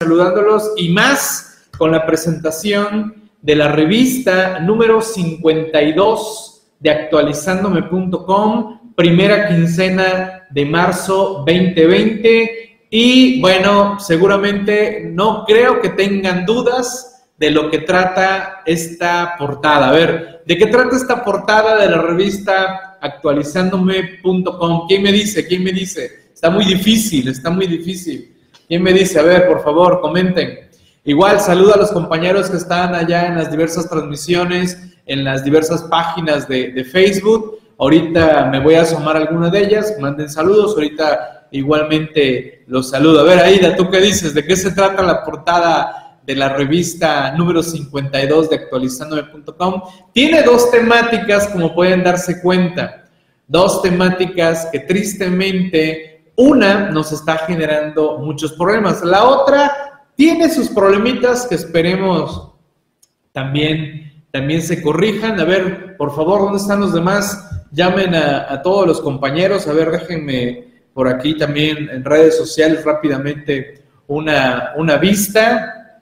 saludándolos y más con la presentación de la revista número 52 de actualizándome.com, primera quincena de marzo 2020. Y bueno, seguramente no creo que tengan dudas de lo que trata esta portada. A ver, ¿de qué trata esta portada de la revista actualizándome.com? ¿Quién me dice? ¿Quién me dice? Está muy difícil, está muy difícil. ¿Quién me dice? A ver, por favor, comenten. Igual, saludo a los compañeros que están allá en las diversas transmisiones, en las diversas páginas de, Facebook. Ahorita me voy a asomar alguna de ellas, manden saludos. Ahorita igualmente los saludo. A ver, Aida, ¿tú qué dices? ¿De qué se trata la portada de la revista número 52 de actualizandome.com? Tiene dos temáticas, como pueden darse cuenta. Dos temáticas que tristemente una nos está generando muchos problemas. La otra tiene sus problemitas que esperemos también, también se corrijan. A ver, por favor, ¿dónde están los demás? Llamen a, todos los compañeros. A ver, déjenme por aquí también en redes sociales rápidamente una, una vista.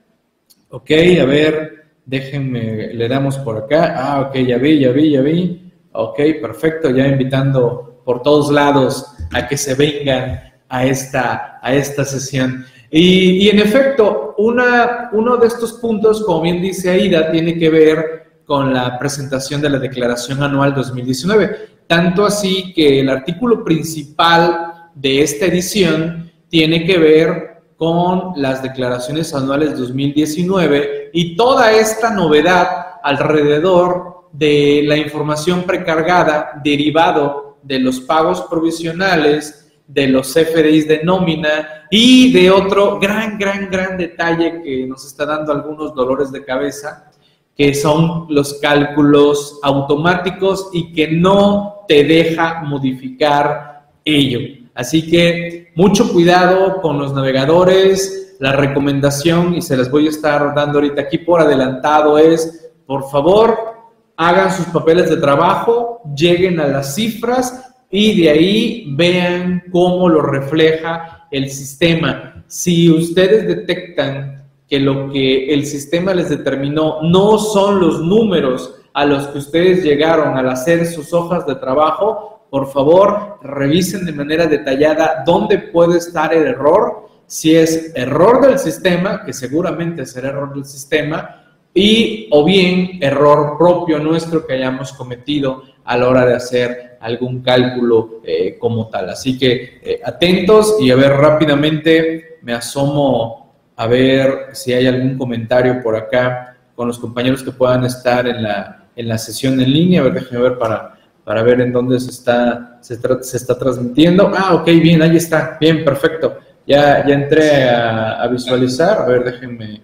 Ok, a ver, déjenme, le damos por acá. Ah, ok, ya vi, ya vi, ya vi. Ok, perfecto, ya invitando por todos lados a que se vengan a esta, a esta sesión. Y, en efecto, una, uno de estos puntos, como bien dice Aida, tiene que ver con la presentación de la Declaración Anual 2019. Tanto así que el artículo principal de esta edición tiene que ver con las declaraciones anuales 2019 y toda esta novedad alrededor de la información precargada derivado de los pagos provisionales, de los FDIs de nómina y de otro gran, gran, gran detalle que nos está dando algunos dolores de cabeza, que son los cálculos automáticos y que no te deja modificar ello. Así que mucho cuidado con los navegadores. La recomendación, y se las voy a estar dando ahorita aquí por adelantado, es, por favor, hagan sus papeles de trabajo, lleguen a las cifras y de ahí vean cómo lo refleja el sistema. Si ustedes detectan que lo que el sistema les determinó no son los números a los que ustedes llegaron al hacer sus hojas de trabajo, por favor, revisen de manera detallada dónde puede estar el error, si es error del sistema, que seguramente será error del sistema, y o bien error propio nuestro que hayamos cometido a la hora de hacer algún cálculo eh, como tal. Así que eh, atentos y a ver rápidamente me asomo a ver si hay algún comentario por acá con los compañeros que puedan estar en la, en la sesión en línea. A ver, déjenme ver para, para ver en dónde se está, se, se, está transmitiendo. Ah, ok, bien, ahí está. Bien, perfecto. Ya, ya entré a, a visualizar. A ver, déjenme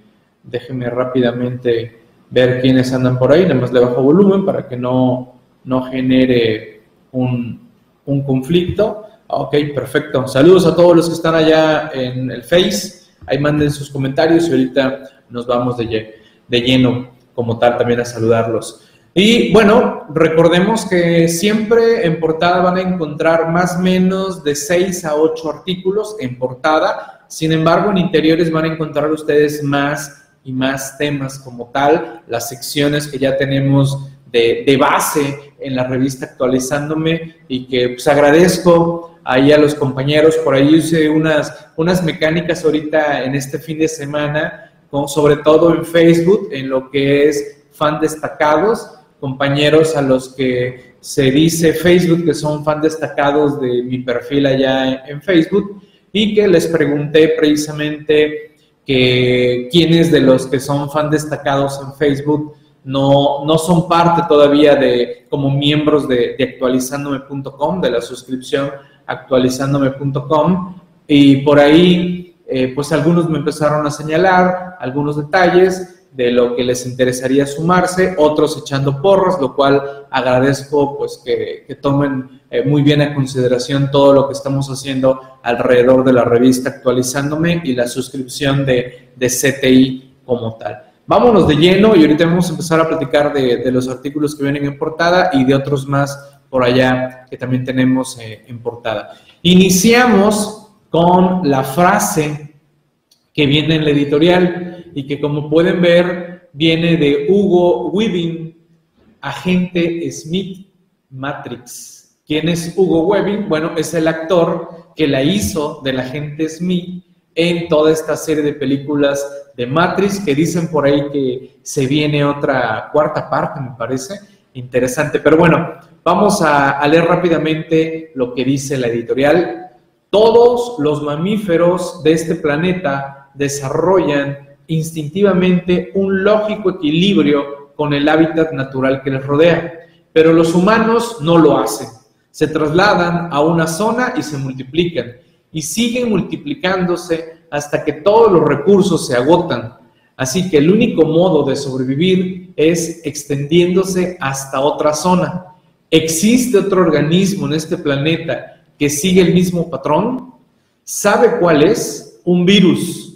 Déjenme rápidamente ver quiénes andan por ahí, nada más le bajo volumen para que no, no genere un, un conflicto. Ok, perfecto. Saludos a todos los que están allá en el Face. Ahí manden sus comentarios y ahorita nos vamos de, de lleno como tal también a saludarlos. Y bueno, recordemos que siempre en portada van a encontrar más o menos de 6 a 8 artículos en portada. Sin embargo, en interiores van a encontrar ustedes más y más temas como tal, las secciones que ya tenemos de, base en la revista actualizándome y que pues agradezco ahí a los compañeros, por ahí hice unas, unas mecánicas ahorita en este fin de semana, sobre todo en Facebook, en lo que es fan destacados, compañeros a los que se dice Facebook que son fan destacados de mi perfil allá en Facebook y que les pregunté precisamente que quienes de los que son fan destacados en Facebook no, no son parte todavía de como miembros de, de actualizándome.com, de la suscripción actualizándome.com. Y por ahí, eh, pues algunos me empezaron a señalar algunos detalles de lo que les interesaría sumarse, otros echando porros, lo cual agradezco pues que, que tomen eh, muy bien a consideración todo lo que estamos haciendo alrededor de la revista actualizándome y la suscripción de, de CTI como tal. Vámonos de lleno y ahorita vamos a empezar a platicar de, de, los artículos que vienen en portada y de otros más por allá que también tenemos eh, en portada. Iniciamos con la frase que viene en la editorial y que como pueden ver viene de Hugo Weaving, agente Smith Matrix. ¿Quién es Hugo Weaving? Bueno, es el actor que la hizo del agente Smith en toda esta serie de películas de Matrix que dicen por ahí que se viene otra cuarta parte, me parece interesante. Pero bueno, vamos a, leer rápidamente lo que dice la editorial. Todos los mamíferos de este planeta desarrollan instintivamente un lógico equilibrio con el hábitat natural que les rodea, pero los humanos no lo hacen. Se trasladan a una zona y se multiplican, y siguen multiplicándose hasta que todos los recursos se agotan. Así que el único modo de sobrevivir es extendiéndose hasta otra zona. ¿Existe otro organismo en este planeta que sigue el mismo patrón? ¿Sabe cuál es? Un virus.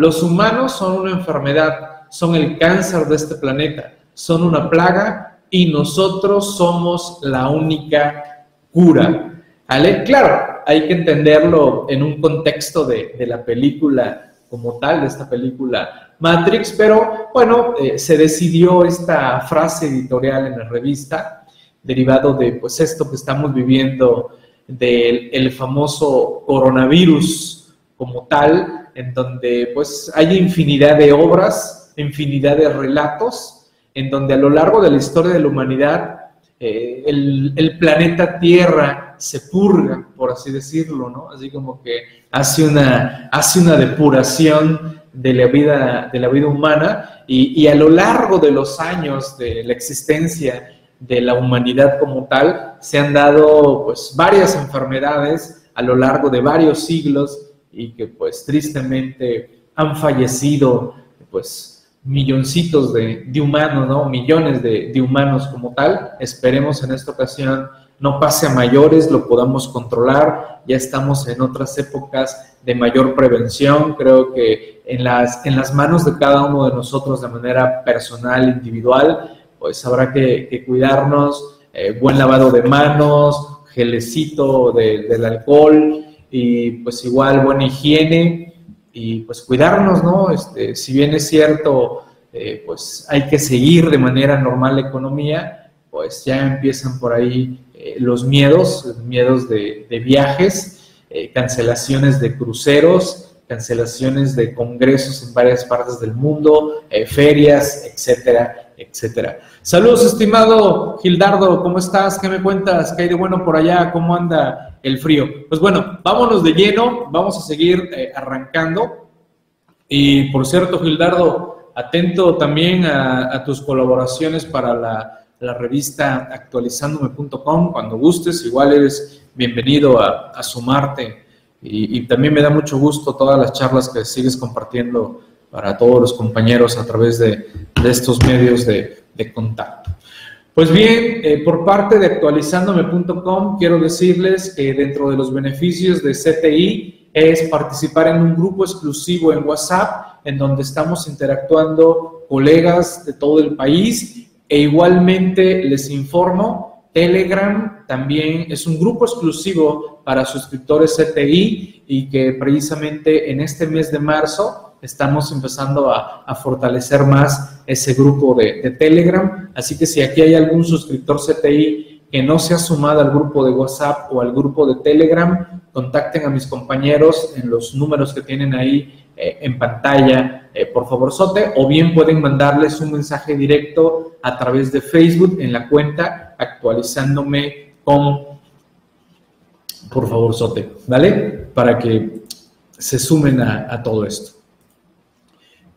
Los humanos son una enfermedad, son el cáncer de este planeta, son una plaga y nosotros somos la única cura. ¿Vale? Claro, hay que entenderlo en un contexto de, de la película como tal, de esta película Matrix, pero bueno, eh, se decidió esta frase editorial en la revista, derivado de pues esto que estamos viviendo del el famoso coronavirus como tal, en donde pues hay infinidad de obras, infinidad de relatos, en donde a lo largo de la historia de la humanidad eh, el, planeta Tierra se purga, por así decirlo, ¿no? Así como que hace una, hace una depuración de la vida, de la vida humana y, a lo largo de los años de la existencia de la humanidad como tal, se han dado pues varias enfermedades a lo largo de varios siglos y que pues tristemente han fallecido pues milloncitos de, humanos, ¿no? Millones de, de, humanos como tal. Esperemos en esta ocasión no pase a mayores, lo podamos controlar. Ya estamos en otras épocas de mayor prevención. Creo que en las, en las manos de cada uno de nosotros de manera personal, individual, pues habrá que, cuidarnos. Eh, buen lavado de manos, gelecito del alcohol y pues igual buena higiene y pues cuidarnos, ¿no? Este, si bien es cierto, eh, pues hay que seguir de manera normal la economía, pues ya empiezan por ahí eh, los miedos, miedos de, viajes, eh, cancelaciones de cruceros, cancelaciones de congresos en varias partes del mundo, ferias, etcétera, etcétera. Saludos, estimado Gildardo, ¿cómo estás? ¿Qué me cuentas? ¿Qué hay de bueno por allá? ¿Cómo anda el frío? Pues bueno, vámonos de lleno, vamos a seguir eh, arrancando. Y por cierto, Gildardo, atento también a, tus colaboraciones para la, revista actualizandome.com. Cuando gustes, igual eres bienvenido a, sumarte. Y, también me da mucho gusto todas las charlas que sigues compartiendo para todos los compañeros a través de estos medios de, contacto. Pues bien, eh, por parte de actualizandome.com, quiero decirles que dentro de los beneficios de CTI es participar en un grupo exclusivo en WhatsApp, en donde estamos interactuando colegas de todo el país e igualmente les informo, Telegram también es un grupo exclusivo para suscriptores CTI y que precisamente en este mes de marzo estamos empezando a, fortalecer más ese grupo de, Telegram. Así que si aquí hay algún suscriptor CTI que no se ha sumado al grupo de WhatsApp o al grupo de Telegram, contacten a mis compañeros en los números que tienen ahí eh, en pantalla, eh, por favor, Sote, o bien pueden mandarles un mensaje directo a través de Facebook en la cuenta actualizándome con, por favor, Sote, ¿vale? Para que se sumen a todo esto.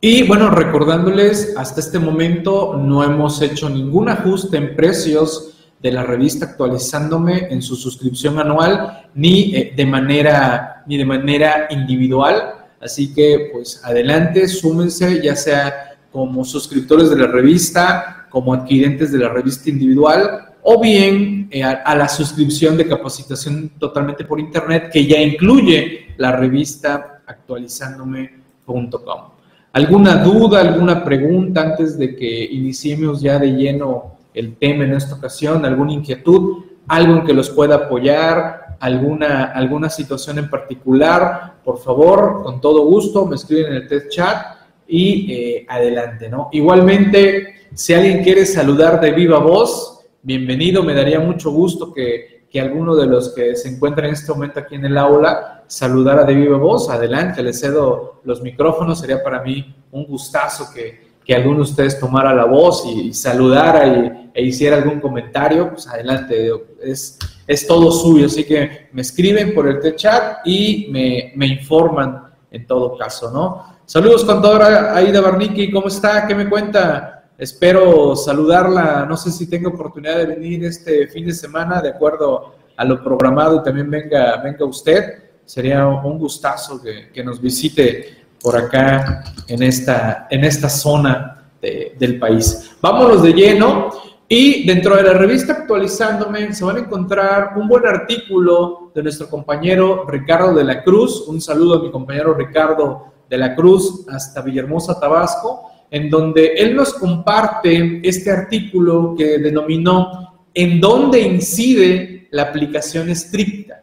Y bueno, recordándoles, hasta este momento no hemos hecho ningún ajuste en precios de la revista actualizándome en su suscripción anual ni eh, de manera ni de manera individual. Así que pues adelante, súmense ya sea como suscriptores de la revista, como adquirentes de la revista individual o bien eh, a, la suscripción de capacitación totalmente por internet que ya incluye la revista actualizándome.com. ¿Alguna duda, alguna pregunta antes de que iniciemos ya de lleno el tema en esta ocasión? ¿Alguna inquietud? ¿Algo en que los pueda apoyar? alguna, alguna situación en particular, por favor, con todo gusto, me escriben en el test chat y eh, adelante, ¿no? Igualmente, si alguien quiere saludar de viva voz, bienvenido, me daría mucho gusto que, que alguno de los que se encuentran en este momento aquí en el aula saludara de viva voz, adelante, le cedo los micrófonos, sería para mí un gustazo que, que alguno de ustedes tomara la voz y, saludara y, e hiciera algún comentario, pues adelante, es, es todo suyo. Así que me escriben por el chat y me, me informan en todo caso, ¿no? Saludos, contadora Aida Barniki, ¿cómo está? ¿Qué me cuenta? Espero saludarla, no sé si tengo oportunidad de venir este fin de semana, de acuerdo a lo programado, también venga, venga usted. Sería un gustazo que, nos visite por acá en esta, en esta zona del país. Vámonos de lleno y dentro de la revista Actualizándome se van a encontrar un buen artículo de nuestro compañero Ricardo de la Cruz. Un saludo a mi compañero Ricardo de la Cruz hasta Villahermosa, Tabasco, en donde él nos comparte este artículo que denominó ¿En dónde incide la aplicación estricta?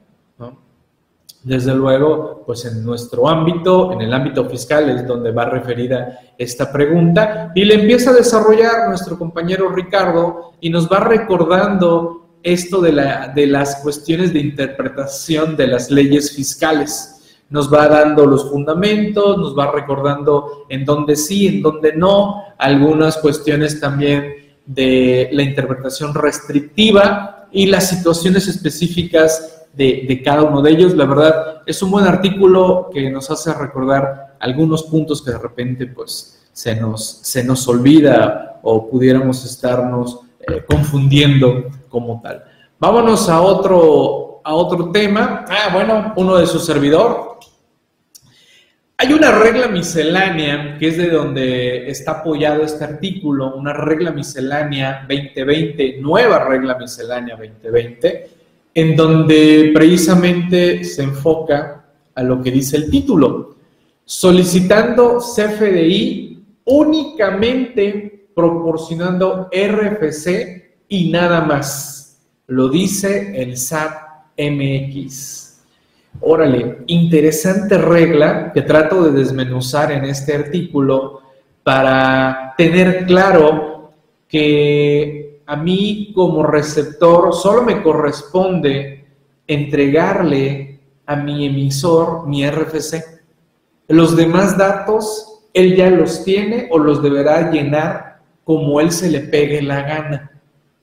Desde luego, pues en nuestro ámbito, en el ámbito fiscal es donde va referida esta pregunta y le empieza a desarrollar nuestro compañero Ricardo y nos va recordando esto de, la, de las cuestiones de interpretación de las leyes fiscales. Nos va dando los fundamentos, nos va recordando en dónde sí, en dónde no, algunas cuestiones también de la interpretación restrictiva y las situaciones específicas de, cada uno de ellos. La verdad, es un buen artículo que nos hace recordar algunos puntos que de repente pues se nos, se nos olvida o pudiéramos estarnos eh, confundiendo como tal. Vámonos a otro, a otro tema. Ah, bueno, uno de su servidor. Hay una regla miscelánea, que es de donde está apoyado este artículo, una regla miscelánea 2020, nueva regla miscelánea 2020, en donde precisamente se enfoca a lo que dice el título, solicitando CFDI únicamente proporcionando RFC y nada más. Lo dice el SAT MX. Órale, interesante regla que trato de desmenuzar en este artículo para tener claro que a mí como receptor solo me corresponde entregarle a mi emisor mi RFC. Los demás datos, él ya los tiene o los deberá llenar como él se le pegue la gana.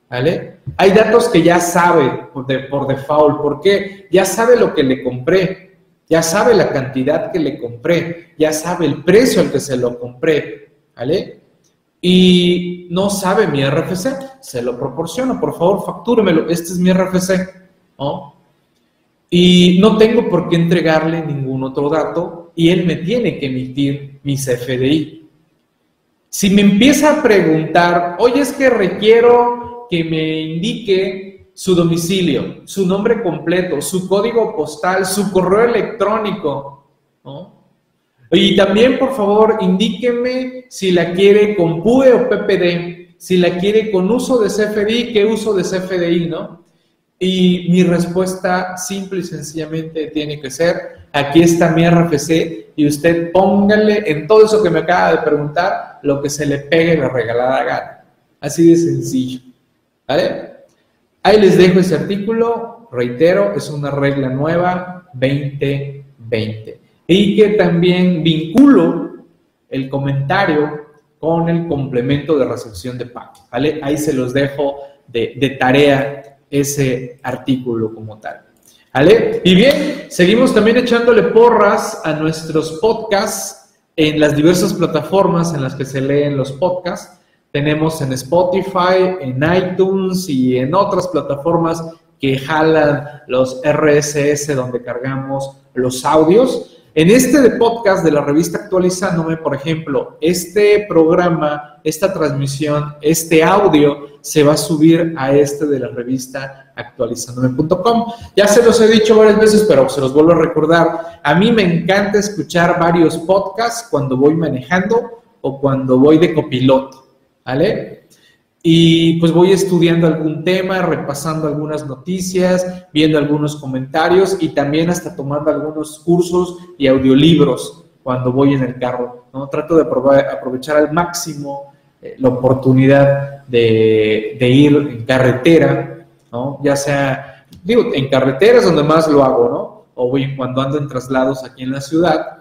¿Vale? Hay datos que ya sabe por, por default, porque ya sabe lo que le compré, ya sabe la cantidad que le compré, ya sabe el precio al que se lo compré, ¿vale? Y no sabe mi RFC, se lo proporciono, por favor, factúremelo, este es mi RFC, Y no tengo por qué entregarle ningún otro dato y él me tiene que emitir mi CFDI. Si me empieza a preguntar, oye, es que requiero que me indique su domicilio, su nombre completo, su código postal, su correo electrónico, ¿no? Y también, por favor, indíqueme si la quiere con PUE o PPD, si la quiere con uso de CFDI, qué uso de CFDI, ¿no? Y mi respuesta simple y sencillamente tiene que ser, aquí está mi RFC y usted póngale en todo eso que me acaba de preguntar lo que se le pegue la regalada gana. Así de sencillo. ¿Vale? Ahí les dejo ese artículo, reitero, es una regla nueva 2020 y que también vinculo el comentario con el complemento de recepción de pago. ¿vale? Ahí se los dejo de, tarea ese artículo como tal. ¿Vale? Y bien, seguimos también echándole porras a nuestros podcasts en las diversas plataformas en las que se leen los podcasts. Tenemos en Spotify, en iTunes y en otras plataformas que jalan los RSS donde cargamos los audios. En este podcast de la revista Actualizándome, por ejemplo, este programa, esta transmisión, este audio se va a subir a este de la revista actualizándome.com. Ya se los he dicho varias veces, pero se los vuelvo a recordar. A mí me encanta escuchar varios podcasts cuando voy manejando o cuando voy de copiloto, ¿vale? Y pues voy estudiando algún tema, repasando algunas noticias, viendo algunos comentarios y también hasta tomando algunos cursos y audiolibros cuando voy en el carro. ¿no? Trato de aprovechar al máximo eh, la oportunidad de, ir en carretera, ¿no? ya sea, digo, en carreteras donde más lo hago, ¿no? o bien cuando ando en traslados aquí en la ciudad,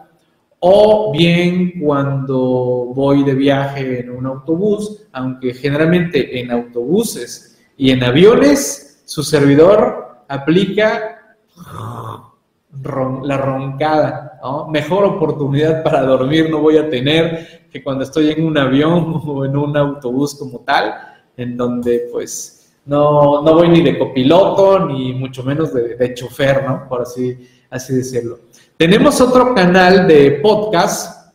o bien cuando voy de viaje en un autobús, aunque generalmente en autobuses y en aviones su servidor aplica la roncada, Mejor oportunidad para dormir no voy a tener que cuando estoy en un avión o en un autobús como tal, en donde pues no, no voy ni de copiloto ni mucho menos de, de chofer, ¿no? Por así, así decirlo. Tenemos otro canal de podcast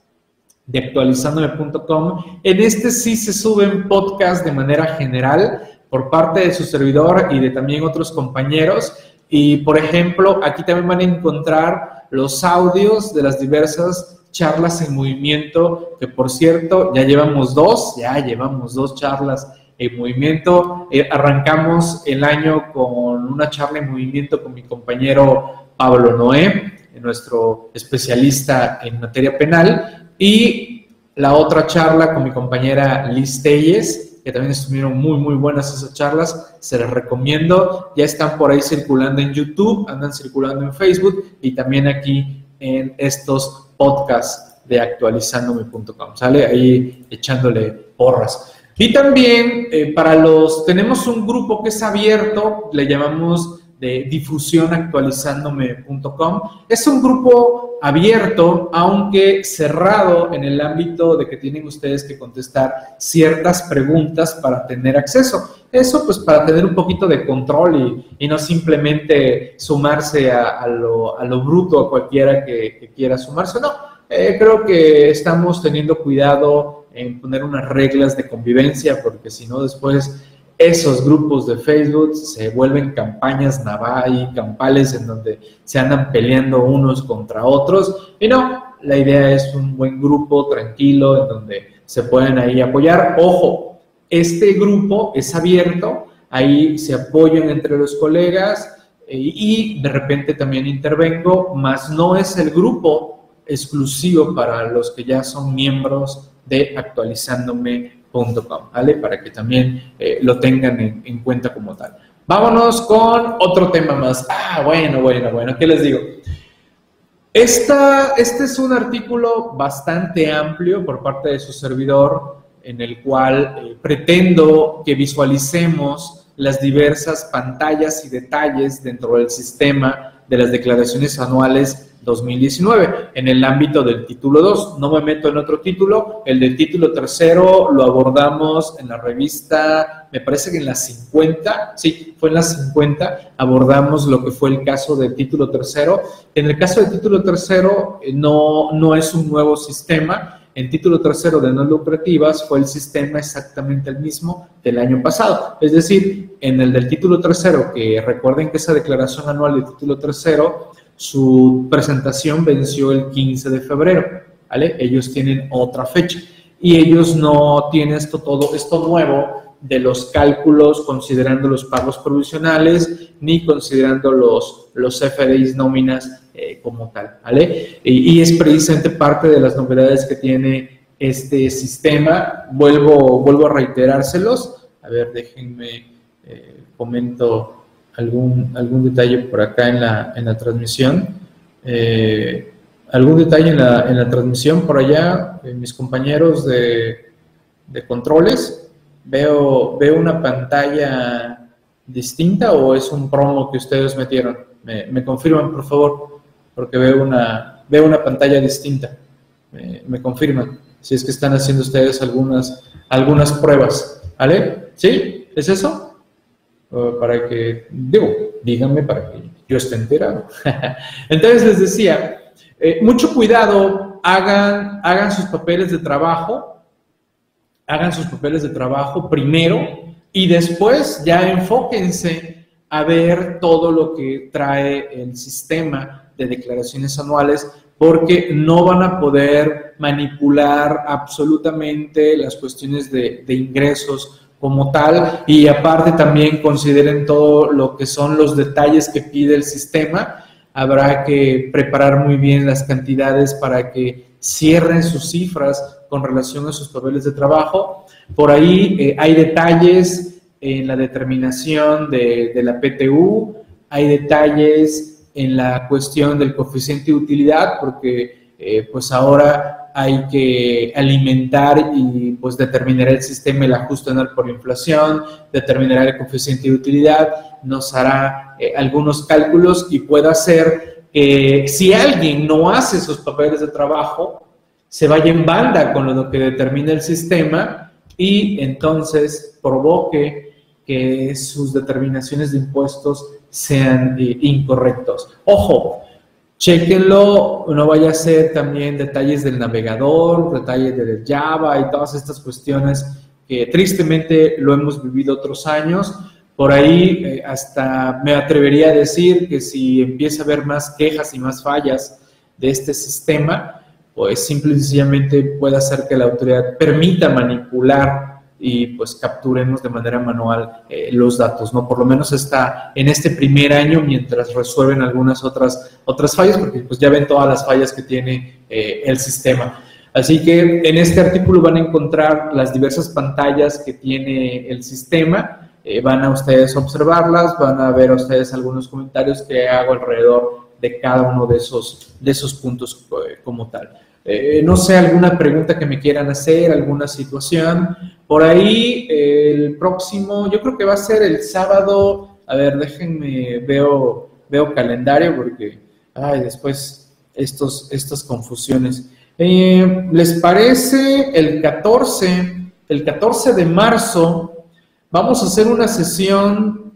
de actualizandome.com. En este sí se suben podcasts de manera general por parte de su servidor y de también otros compañeros. Y por ejemplo, aquí también van a encontrar los audios de las diversas charlas en movimiento, que por cierto, ya llevamos dos, ya llevamos dos charlas en movimiento. Eh, arrancamos el año con una charla en movimiento con mi compañero Pablo Noé nuestro especialista en materia penal, y la otra charla con mi compañera Liz Telles, que también estuvieron muy, muy buenas esas charlas, se las recomiendo, ya están por ahí circulando en YouTube, andan circulando en Facebook y también aquí en estos podcasts de actualizandome.com, ¿sale? Ahí echándole porras. Y también eh, para los, tenemos un grupo que es abierto, le llamamos de difusión actualizándome.com. Es un grupo abierto, aunque cerrado en el ámbito de que tienen ustedes que contestar ciertas preguntas para tener acceso. Eso pues para tener un poquito de control y, no simplemente sumarse a, lo, a lo, bruto a cualquiera que, quiera sumarse. No, eh, creo que estamos teniendo cuidado en poner unas reglas de convivencia porque si no después esos grupos de Facebook se vuelven campañas naval y campales en donde se andan peleando unos contra otros. Y no, la idea es un buen grupo tranquilo en donde se pueden ahí apoyar. Ojo, este grupo es abierto, ahí se apoyan entre los colegas eh, y de repente también intervengo, mas no es el grupo exclusivo para los que ya son miembros de actualizándome ¿vale? Para que también eh, lo tengan en, cuenta como tal. Vámonos con otro tema más. Ah, bueno, bueno, bueno, ¿qué les digo? Esta, este es un artículo bastante amplio por parte de su servidor en el cual eh, pretendo que visualicemos las diversas pantallas y detalles dentro del sistema de las declaraciones anuales 2019 en el ámbito del título 2. No me meto en otro título. El del título tercero lo abordamos en la revista, me parece que en la 50, sí, fue en la 50, abordamos lo que fue el caso del título tercero. En el caso del título tercero eh, no, no es un nuevo sistema. En título tercero de no lucrativas fue el sistema exactamente el mismo del año pasado. Es decir, en el del título tercero, que recuerden que esa declaración anual del título tercero su presentación venció el 15 de febrero, ¿vale? Ellos tienen otra fecha y ellos no tienen esto todo, esto nuevo de los cálculos considerando los pagos provisionales ni considerando los, los FDIs nóminas eh, como tal, ¿vale? Y, es precisamente parte de las novedades que tiene este sistema. Vuelvo, vuelvo a reiterárselos. A ver, déjenme, eh, comento algún, algún detalle por acá en la, en la transmisión. Eh, algún detalle en la, en la, transmisión por allá, eh, mis compañeros de, de, controles. Veo, veo una pantalla distinta o es un promo que ustedes metieron. Me, me confirman, por favor, porque veo una, veo una pantalla distinta. Me, me confirman si es que están haciendo ustedes algunas, algunas pruebas. ¿Vale? ¿Sí? ¿Es eso? Para que, digo, díganme para que yo esté enterado. Entonces les decía, eh, mucho cuidado, hagan, hagan sus papeles de trabajo, hagan sus papeles de trabajo primero y después ya enfóquense a ver todo lo que trae el sistema de declaraciones anuales porque no van a poder manipular absolutamente las cuestiones de, de ingresos como tal y aparte también consideren todo lo que son los detalles que pide el sistema. Habrá que preparar muy bien las cantidades para que cierren sus cifras con relación a sus papeles de trabajo. Por ahí eh, hay detalles en la determinación de, de, la PTU, hay detalles en la cuestión del coeficiente de utilidad, porque eh, pues ahora hay que alimentar y pues determinará el sistema el ajuste anual por inflación, determinará el coeficiente de utilidad, nos hará eh, algunos cálculos y puede hacer que si alguien no hace sus papeles de trabajo, se vaya en banda con lo que determina el sistema y entonces provoque que sus determinaciones de impuestos sean eh, incorrectos. Ojo, Chequenlo, no vaya a ser también detalles del navegador, detalles del Java y todas estas cuestiones que tristemente lo hemos vivido otros años. Por ahí eh, hasta me atrevería a decir que si empieza a haber más quejas y más fallas de este sistema, pues simple y sencillamente puede hacer que la autoridad permita manipular y pues capturemos de manera manual eh, los datos, ¿no? Por lo menos está en este primer año mientras resuelven algunas otras, otras fallas, porque pues ya ven todas las fallas que tiene eh, el sistema. Así que en este artículo van a encontrar las diversas pantallas que tiene el sistema, eh, van a ustedes observarlas, van a ver ustedes algunos comentarios que hago alrededor de cada uno de esos, de esos puntos como tal. No sé, alguna pregunta que me quieran hacer, alguna situación. Por ahí, el próximo, yo creo que va a ser el sábado. A ver, déjenme, veo, veo calendario porque, ay, después estos, estas confusiones. Eh, ¿Les parece el 14, el 14 de marzo? Vamos a hacer una sesión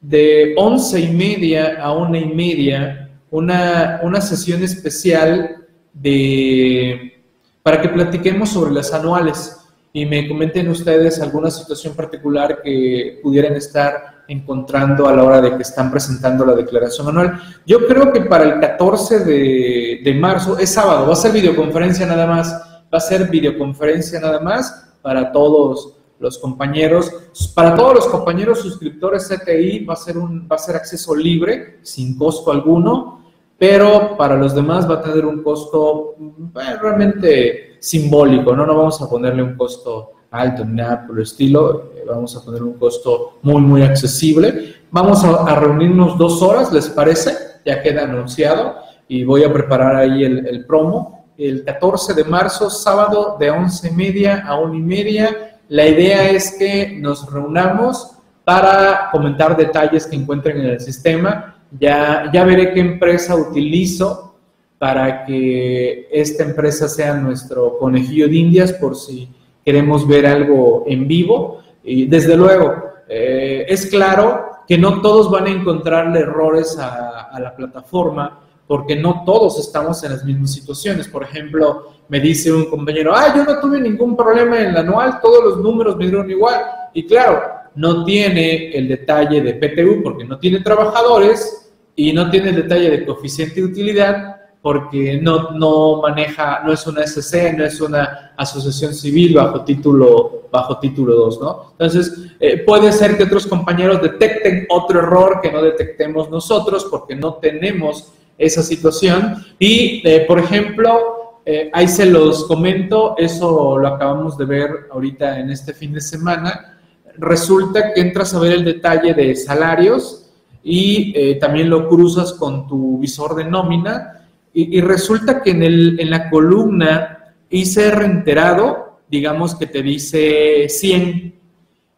de once y media a una y media, una, una sesión especial de, para que platiquemos sobre las anuales y me comenten ustedes alguna situación particular que pudieran estar encontrando a la hora de que están presentando la declaración anual. Yo creo que para el 14 de, de marzo, es sábado, va a ser videoconferencia nada más, va a ser videoconferencia nada más para todos los compañeros, para todos los compañeros suscriptores CTI va a ser un va a ser acceso libre, sin costo alguno, pero para los demás va a tener un costo realmente simbólico, ¿no? No vamos a ponerle un costo alto ni nada por el estilo, eh, vamos a poner un costo muy, muy accesible. Vamos a, reunirnos dos horas, ¿les parece? Ya queda anunciado y voy a preparar ahí el, promo. El 14 de marzo, sábado, de 11 y media a 1 y media. La idea es que nos reunamos para comentar detalles que encuentren en el sistema. Ya, veré qué empresa utilizo para que esta empresa sea nuestro conejillo de indias por si queremos ver algo en vivo. Y desde luego, eh, es claro que no todos van a encontrarle errores a, a, la plataforma porque no todos estamos en las mismas situaciones. Por ejemplo, me dice un compañero, ah, yo no tuve ningún problema en el anual, todos los números me dieron igual. Y claro, no tiene el detalle de PTU porque no tiene trabajadores y no tiene el detalle de coeficiente de utilidad porque no, no maneja, no es una SC, no es una asociación civil bajo título, bajo título 2, ¿no? Entonces, eh, puede ser que otros compañeros detecten otro error que no detectemos nosotros porque no tenemos esa situación. Y, eh, por ejemplo, eh, ahí se los comento, eso lo acabamos de ver ahorita en este fin de semana. Resulta que entras a ver el detalle de salarios y también lo cruzas con tu visor de nómina y, resulta que en, el, en la columna ICR enterado, digamos que te dice 100,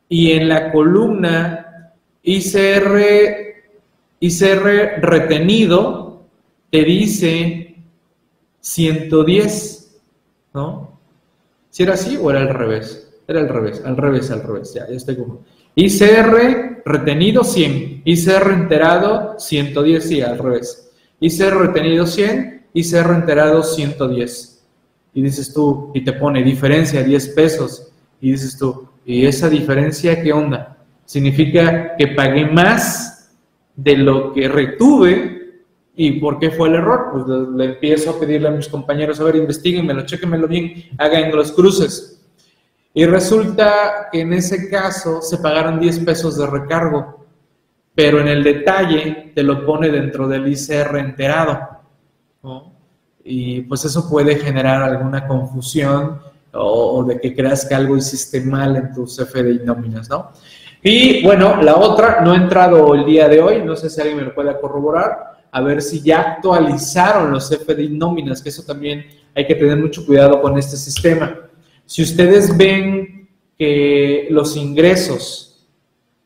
y en la columna ICR, ICR retenido te dice 110, ¿no? ¿Si era así o era al revés? Era al revés, al revés, al revés, ya, ya estoy como... ICR retenido 100, ICR enterado 110, sí, al revés y ser retenido 100 y ser enterado 110. Y dices tú, y te pone diferencia 10 pesos. Y dices tú, ¿y esa diferencia qué onda? Significa que pagué más de lo que retuve. ¿Y por qué fue el error? Pues le, empiezo a pedirle a mis compañeros, a ver, investiguenmelo, chequenmelo bien, hagan los cruces. Y resulta que en ese caso se pagaron 10 pesos de recargo, pero en el detalle te lo pone dentro del ICR enterado. Y pues eso puede generar alguna confusión o, de que creas que algo hiciste mal en tus FDI nóminas, ¿no? Y bueno, la otra, no ha entrado el día de hoy, no sé si alguien me lo puede corroborar, a ver si ya actualizaron los FDI nóminas, que eso también hay que tener mucho cuidado con este sistema. Si ustedes ven que los ingresos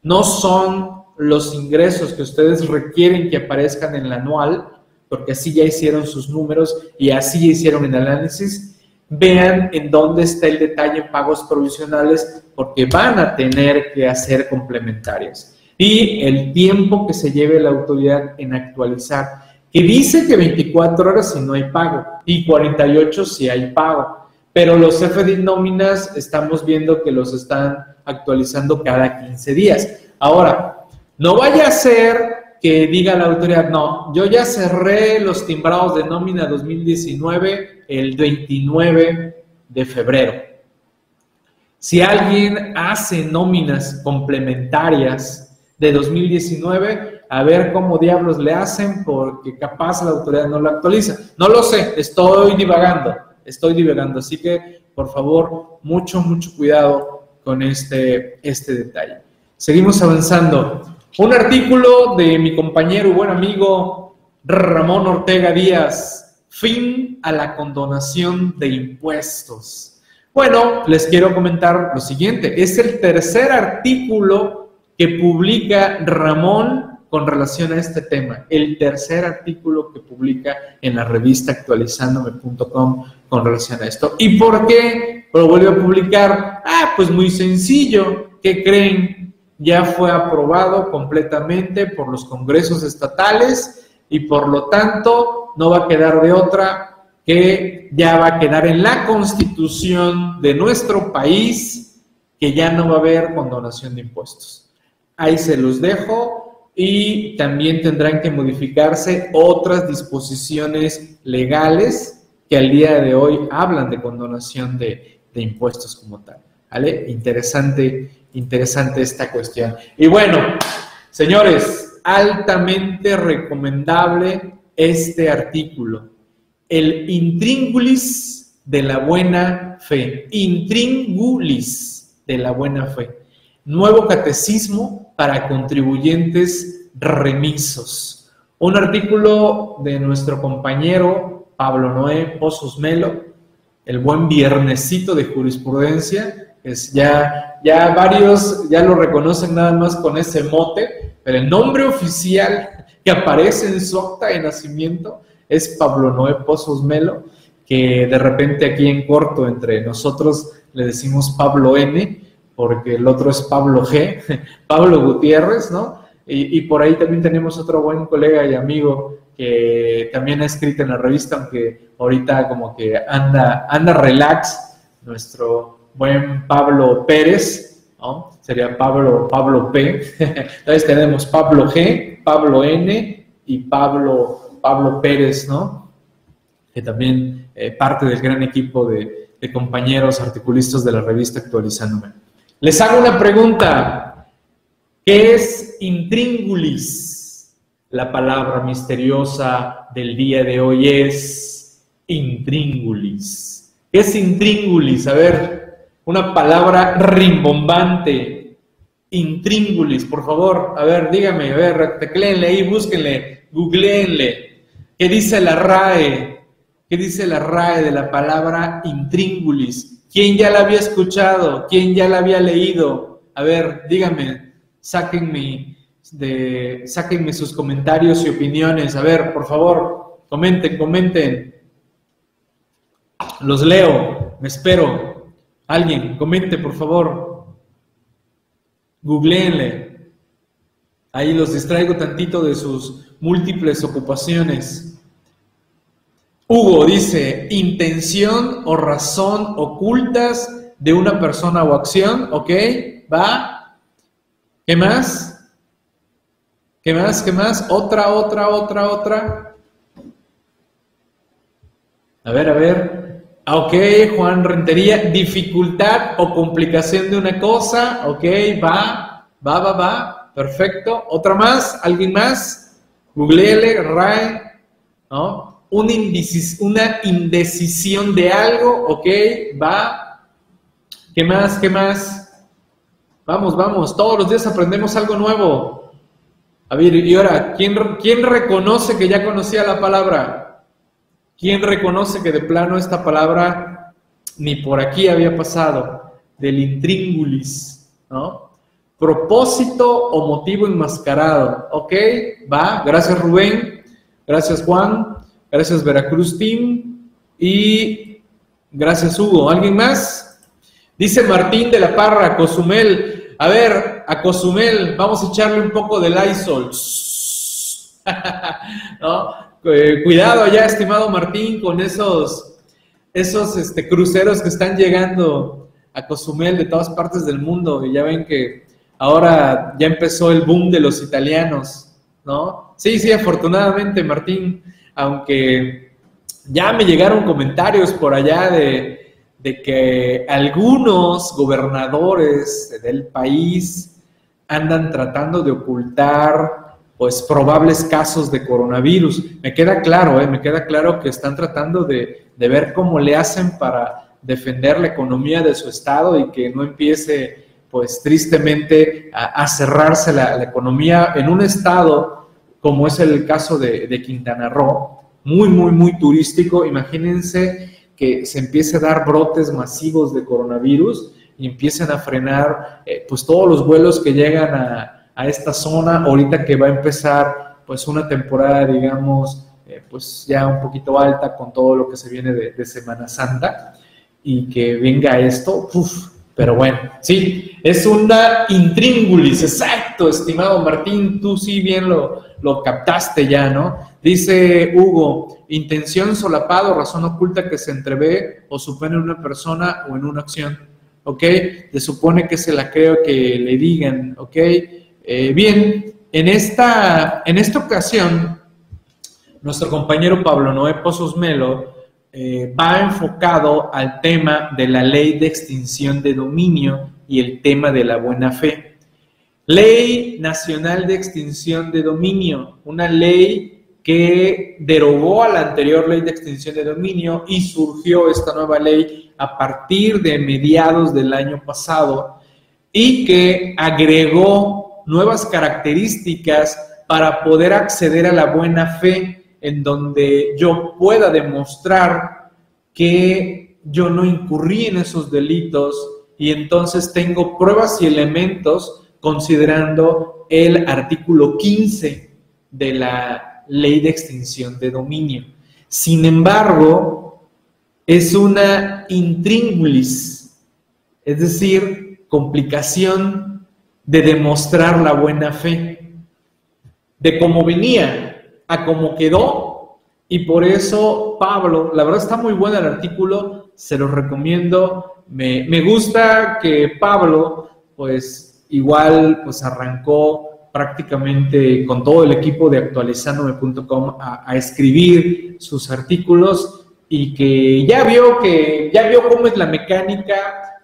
no son los ingresos que ustedes requieren que aparezcan en el anual, porque así ya hicieron sus números y así hicieron el análisis, vean en dónde está el detalle en pagos provisionales, porque van a tener que hacer complementarias. Y el tiempo que se lleve la autoridad en actualizar, que dice que 24 horas si no hay pago y 48 si hay pago. Pero los FDI nóminas estamos viendo que los están actualizando cada 15 días. Ahora, no vaya a ser que diga la autoridad, no, yo ya cerré los timbrados de nómina 2019 el 29 de febrero. Si alguien hace nóminas complementarias de 2019, a ver cómo diablos le hacen porque capaz la autoridad no lo actualiza. No lo sé, estoy divagando estoy divagando. Así que, por favor, mucho, mucho cuidado con este, este detalle. Seguimos avanzando. Un artículo de mi compañero y buen amigo Ramón Ortega Díaz, fin a la condonación de impuestos. Bueno, les quiero comentar lo siguiente. Es el tercer artículo que publica Ramón con relación a este tema, el tercer artículo que publica en la revista actualizándome.com con relación a esto. ¿Y por qué lo volvió a publicar? Ah, pues muy sencillo. ¿Qué creen? Ya fue aprobado completamente por los congresos estatales y por lo tanto no va a quedar de otra que ya va a quedar en la constitución de nuestro país que ya no va a haber condonación de impuestos. Ahí se los dejo y también tendrán que modificarse otras disposiciones legales que al día de hoy hablan de condonación de, impuestos como tal. ¿Vale? Interesante, interesante esta cuestión. Y bueno, señores, altamente recomendable este artículo. El intríngulis de la buena fe. Intríngulis de la buena fe. Nuevo catecismo para contribuyentes remisos. Un artículo de nuestro compañero Pablo Noé Pozos Melo, el buen viernesito de jurisprudencia, es ya, ya varios ya lo reconocen nada más con ese mote, pero el nombre oficial que aparece en su acta de nacimiento es Pablo Noé Pozos Melo, que de repente aquí en corto entre nosotros le decimos Pablo N, porque el otro es Pablo G, Pablo Gutiérrez, ¿no? Y, por ahí también tenemos otro buen colega y amigo que también ha escrito en la revista, aunque ahorita como que anda, anda relax, nuestro buen Pablo Pérez, ¿no? Sería Pablo, Pablo P. Entonces tenemos Pablo G, Pablo N y Pablo, Pablo Pérez, ¿no? Que también eh, parte del gran equipo de, de compañeros articulistas de la revista Actualizándome. Les hago una pregunta. ¿Qué es intríngulis? La palabra misteriosa del día de hoy es intríngulis. ¿Qué es intríngulis? A ver, una palabra rimbombante. Intríngulis, por favor. A ver, dígame, a ver, tecleenle ahí, búsquenle, googleenle. ¿Qué dice la RAE? ¿Qué dice la RAE de la palabra intríngulis? ¿Quién ya la había escuchado? ¿Quién ya la había leído? A ver, díganme, sáquenme, de, sáquenme sus comentarios y opiniones. A ver, por favor, comenten, comenten. Los leo, me espero. Alguien, comente, por favor. Googleenle. Ahí los distraigo tantito de sus múltiples ocupaciones. Hugo dice, intención o razón ocultas de una persona o acción, ¿ok? ¿Va? ¿Qué más? ¿Qué más? ¿Qué más? Otra, otra, otra, otra. A ver, a ver. Ah, ok, Juan Rentería, dificultad o complicación de una cosa, ok, va, va, va, va, perfecto. ¿Otra más? ¿Alguien más? Googleele, RAE, ¿no? Una, una indecisión de algo, ok, va. ¿Qué más? ¿Qué más? Vamos, vamos, todos los días aprendemos algo nuevo. A ver, y ahora, ¿quién, quién reconoce que ya conocía la palabra? ¿Quién reconoce que de plano esta palabra ni por aquí había pasado? Del intríngulis, ¿no? Propósito o motivo enmascarado. Ok, va. Gracias Rubén. Gracias Juan. Gracias Veracruz Team. Y gracias Hugo. ¿Alguien más? Dice Martín de la Parra, Cozumel. A ver, a Cozumel, vamos a echarle un poco de Lysol. ¿No? Eh, cuidado ya, estimado Martín, con esos, esos este, cruceros que están llegando a Cozumel de todas partes del mundo. Y ya ven que ahora ya empezó el boom de los italianos, ¿no? Sí, sí, afortunadamente, Martín, aunque ya me llegaron comentarios por allá de, de que algunos gobernadores del país andan tratando de ocultar pues probables casos de coronavirus. Me queda claro, ¿eh? me queda claro que están tratando de, ver cómo le hacen para defender la economía de su estado y que no empiece, pues tristemente, a, cerrarse la, economía en un estado como es el caso de, Quintana Roo, muy, muy, muy turístico. Imagínense que se empiece a dar brotes masivos de coronavirus y empiecen a frenar, eh, pues todos los vuelos que llegan a a esta zona, ahorita que va a empezar pues una temporada, digamos, eh, pues ya un poquito alta con todo lo que se viene de, Semana Santa y que venga esto, uf, pero bueno, sí, es una intríngulis, exacto, estimado Martín, tú sí bien lo, lo captaste ya, ¿no? Dice Hugo, intención solapado, razón oculta que se entrevé o supone en una persona o en una acción, ¿ok? Se supone que se la creo que le digan, ¿ok? Eh, bien, en esta, en esta ocasión, nuestro compañero Pablo Noé Pozos Melo eh, va enfocado al tema de la ley de extinción de dominio y el tema de la buena fe. Ley Nacional de Extinción de Dominio, una ley que derogó a la anterior ley de extinción de dominio y surgió esta nueva ley a partir de mediados del año pasado y que agregó nuevas características para poder acceder a la buena fe en donde yo pueda demostrar que yo no incurrí en esos delitos y entonces tengo pruebas y elementos considerando el artículo 15 de la ley de extinción de dominio. Sin embargo, es una intríngulis, es decir, complicación de demostrar la buena fe, de cómo venía a cómo quedó. Y por eso Pablo, la verdad está muy bueno el artículo, se lo recomiendo. Me, gusta que Pablo, pues igual, pues arrancó prácticamente con todo el equipo de actualizandome.com a, escribir sus artículos y que ya vio que ya vio cómo es la mecánica,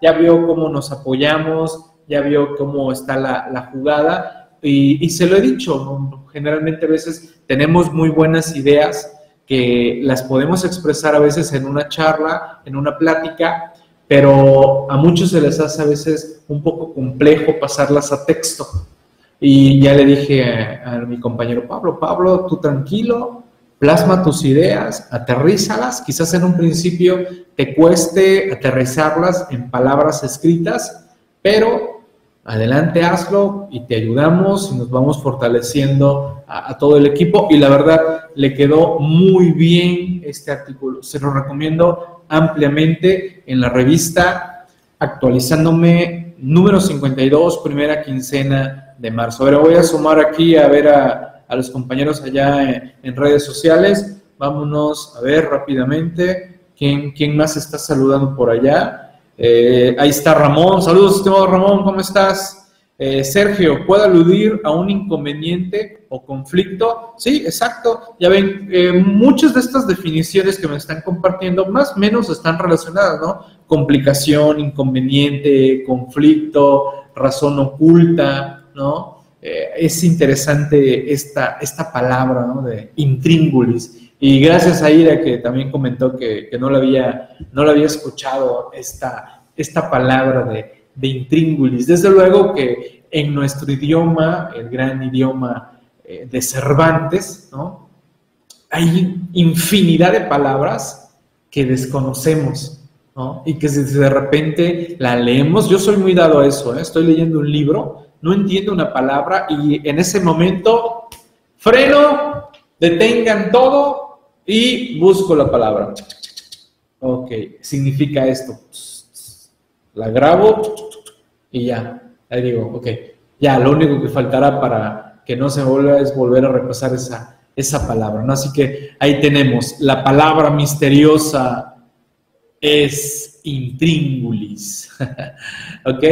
ya vio cómo nos apoyamos, ya vio cómo está la, jugada y, se lo he dicho, generalmente a veces tenemos muy buenas ideas que las podemos expresar a veces en una charla, en una plática, pero a muchos se les hace a veces un poco complejo pasarlas a texto. Y ya le dije a, a mi compañero Pablo, Pablo, tú tranquilo, plasma tus ideas, aterrízalas, quizás en un principio te cueste aterrizarlas en palabras escritas, pero adelante, hazlo y te ayudamos y nos vamos fortaleciendo a, todo el equipo. Y la verdad, le quedó muy bien este artículo. Se lo recomiendo ampliamente en la revista actualizándome número 52, primera quincena de marzo. Ahora voy a sumar aquí a ver a, los compañeros allá en, redes sociales. Vámonos a ver rápidamente quién, quién más está saludando por allá. Eh, ahí está Ramón. Saludos, estimado Ramón, ¿cómo estás? Eh, Sergio, ¿puede aludir a un inconveniente o conflicto? Sí, exacto. Ya ven, eh, muchas de estas definiciones que me están compartiendo más o menos están relacionadas, ¿no? Complicación, inconveniente, conflicto, razón oculta, Eh, es interesante esta, esta palabra. De intríngulis. Y gracias a Ira que también comentó que, no, lo había, no lo había escuchado esta, esta palabra de de intríngulis. Desde luego que en nuestro idioma, el gran idioma eh, de Cervantes, ¿no? hay infinidad de palabras que desconocemos. ¿no? Y que de repente la leemos, yo soy muy dado a eso, ¿eh? estoy leyendo un libro, no entiendo una palabra y en ese momento freno, detengan todo y busco la palabra. Ok, significa esto la grabo y ya. Ahí digo, ok, ya, lo único que faltará para que no se vuelva es volver a repasar esa, esa palabra, ¿no? Así que ahí tenemos, la palabra misteriosa es intríngulis. ¿Ok?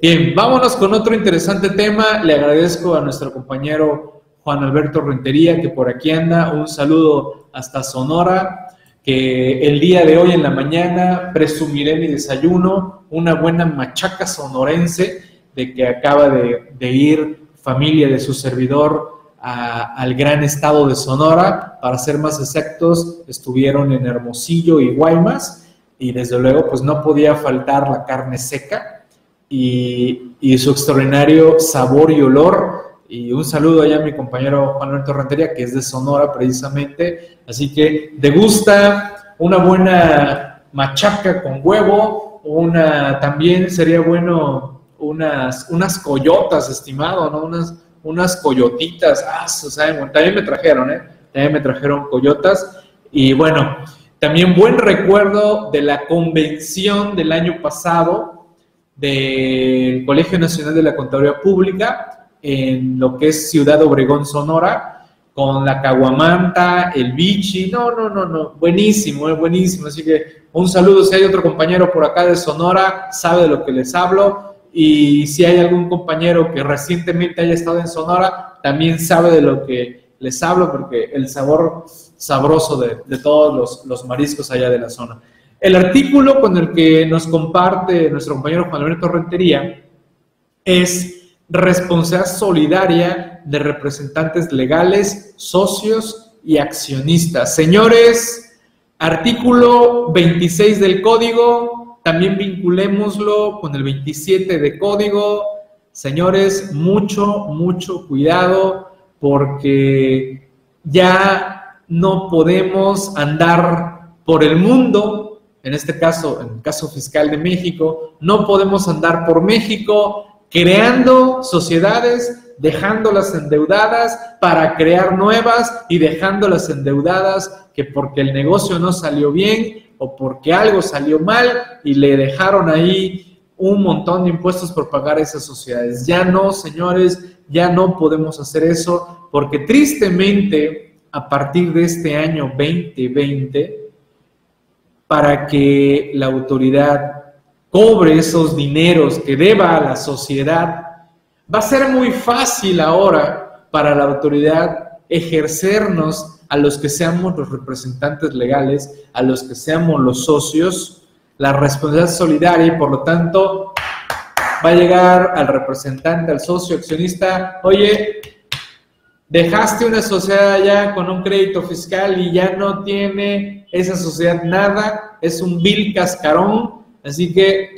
Bien, vámonos con otro interesante tema. Le agradezco a nuestro compañero Juan Alberto Rentería, que por aquí anda. Un saludo hasta Sonora que el día de hoy en la mañana presumiré mi desayuno, una buena machaca sonorense de que acaba de, ir familia de su servidor al gran estado de Sonora, para ser más exactos, estuvieron en Hermosillo y Guaymas, y desde luego pues no podía faltar la carne seca y, su extraordinario sabor y olor y un saludo allá a mi compañero Juan Alberto que es de Sonora precisamente. Así que degusta una buena machaca con huevo, una también sería bueno unas, unas coyotas, estimado, ¿no? Unas, unas coyotitas. Ah, ¿saben? también me trajeron, ¿eh? También me trajeron coyotas. Y bueno, también buen recuerdo de la convención del año pasado del Colegio Nacional de la Contaduría Pública en lo que es Ciudad Obregón, Sonora, con la caguamanta, el bichi, no, no, no, no, buenísimo, es buenísimo, así que un saludo. Si hay otro compañero por acá de Sonora, sabe de lo que les hablo, y si hay algún compañero que recientemente haya estado en Sonora, también sabe de lo que les hablo, porque el sabor sabroso de, todos los, mariscos allá de la zona. El artículo con el que nos comparte nuestro compañero Juan Alberto Rentería es responsabilidad solidaria de representantes legales, socios y accionistas. Señores, artículo 26 del código, también vinculémoslo con el 27 de código. Señores, mucho, mucho cuidado porque ya no podemos andar por el mundo, en este caso, en el caso fiscal de México, no podemos andar por México creando sociedades, dejándolas endeudadas para crear nuevas y dejándolas endeudadas que porque el negocio no salió bien o porque algo salió mal y le dejaron ahí un montón de impuestos por pagar esas sociedades. Ya no, señores, ya no podemos hacer eso porque tristemente a partir de este año 2020, para que la autoridad cobre esos dineros que deba a la sociedad, va a ser muy fácil ahora para la autoridad ejercernos a los que seamos los representantes legales, a los que seamos los socios, la responsabilidad solidaria y por lo tanto va a llegar al representante, al socio accionista, oye, dejaste una sociedad ya con un crédito fiscal y ya no tiene esa sociedad nada, es un vil cascarón, Así que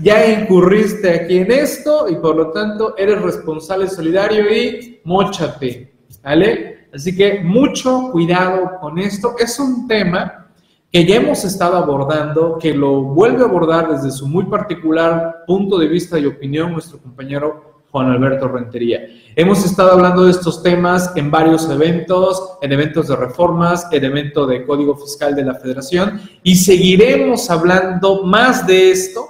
ya incurriste aquí en esto y por lo tanto eres responsable solidario y mochate, ¿vale? Así que mucho cuidado con esto. Es un tema que ya hemos estado abordando, que lo vuelve a abordar desde su muy particular punto de vista y opinión nuestro compañero Juan Alberto Rentería. Hemos estado hablando de estos temas en varios eventos, en eventos de reformas, en evento de Código Fiscal de la Federación y seguiremos hablando más de esto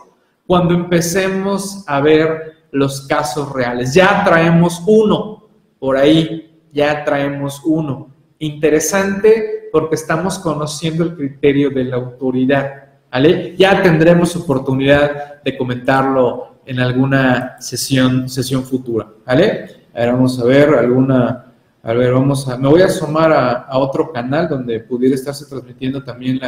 cuando empecemos a ver los casos reales. Ya traemos uno por ahí, ya traemos uno. Interesante porque estamos conociendo el criterio de la autoridad. ¿vale? Ya tendremos oportunidad de comentarlo en alguna sesión, sesión futura, ¿vale? A ver, vamos a ver alguna, a ver, vamos a, me voy a asomar a, otro canal donde pudiera estarse transmitiendo también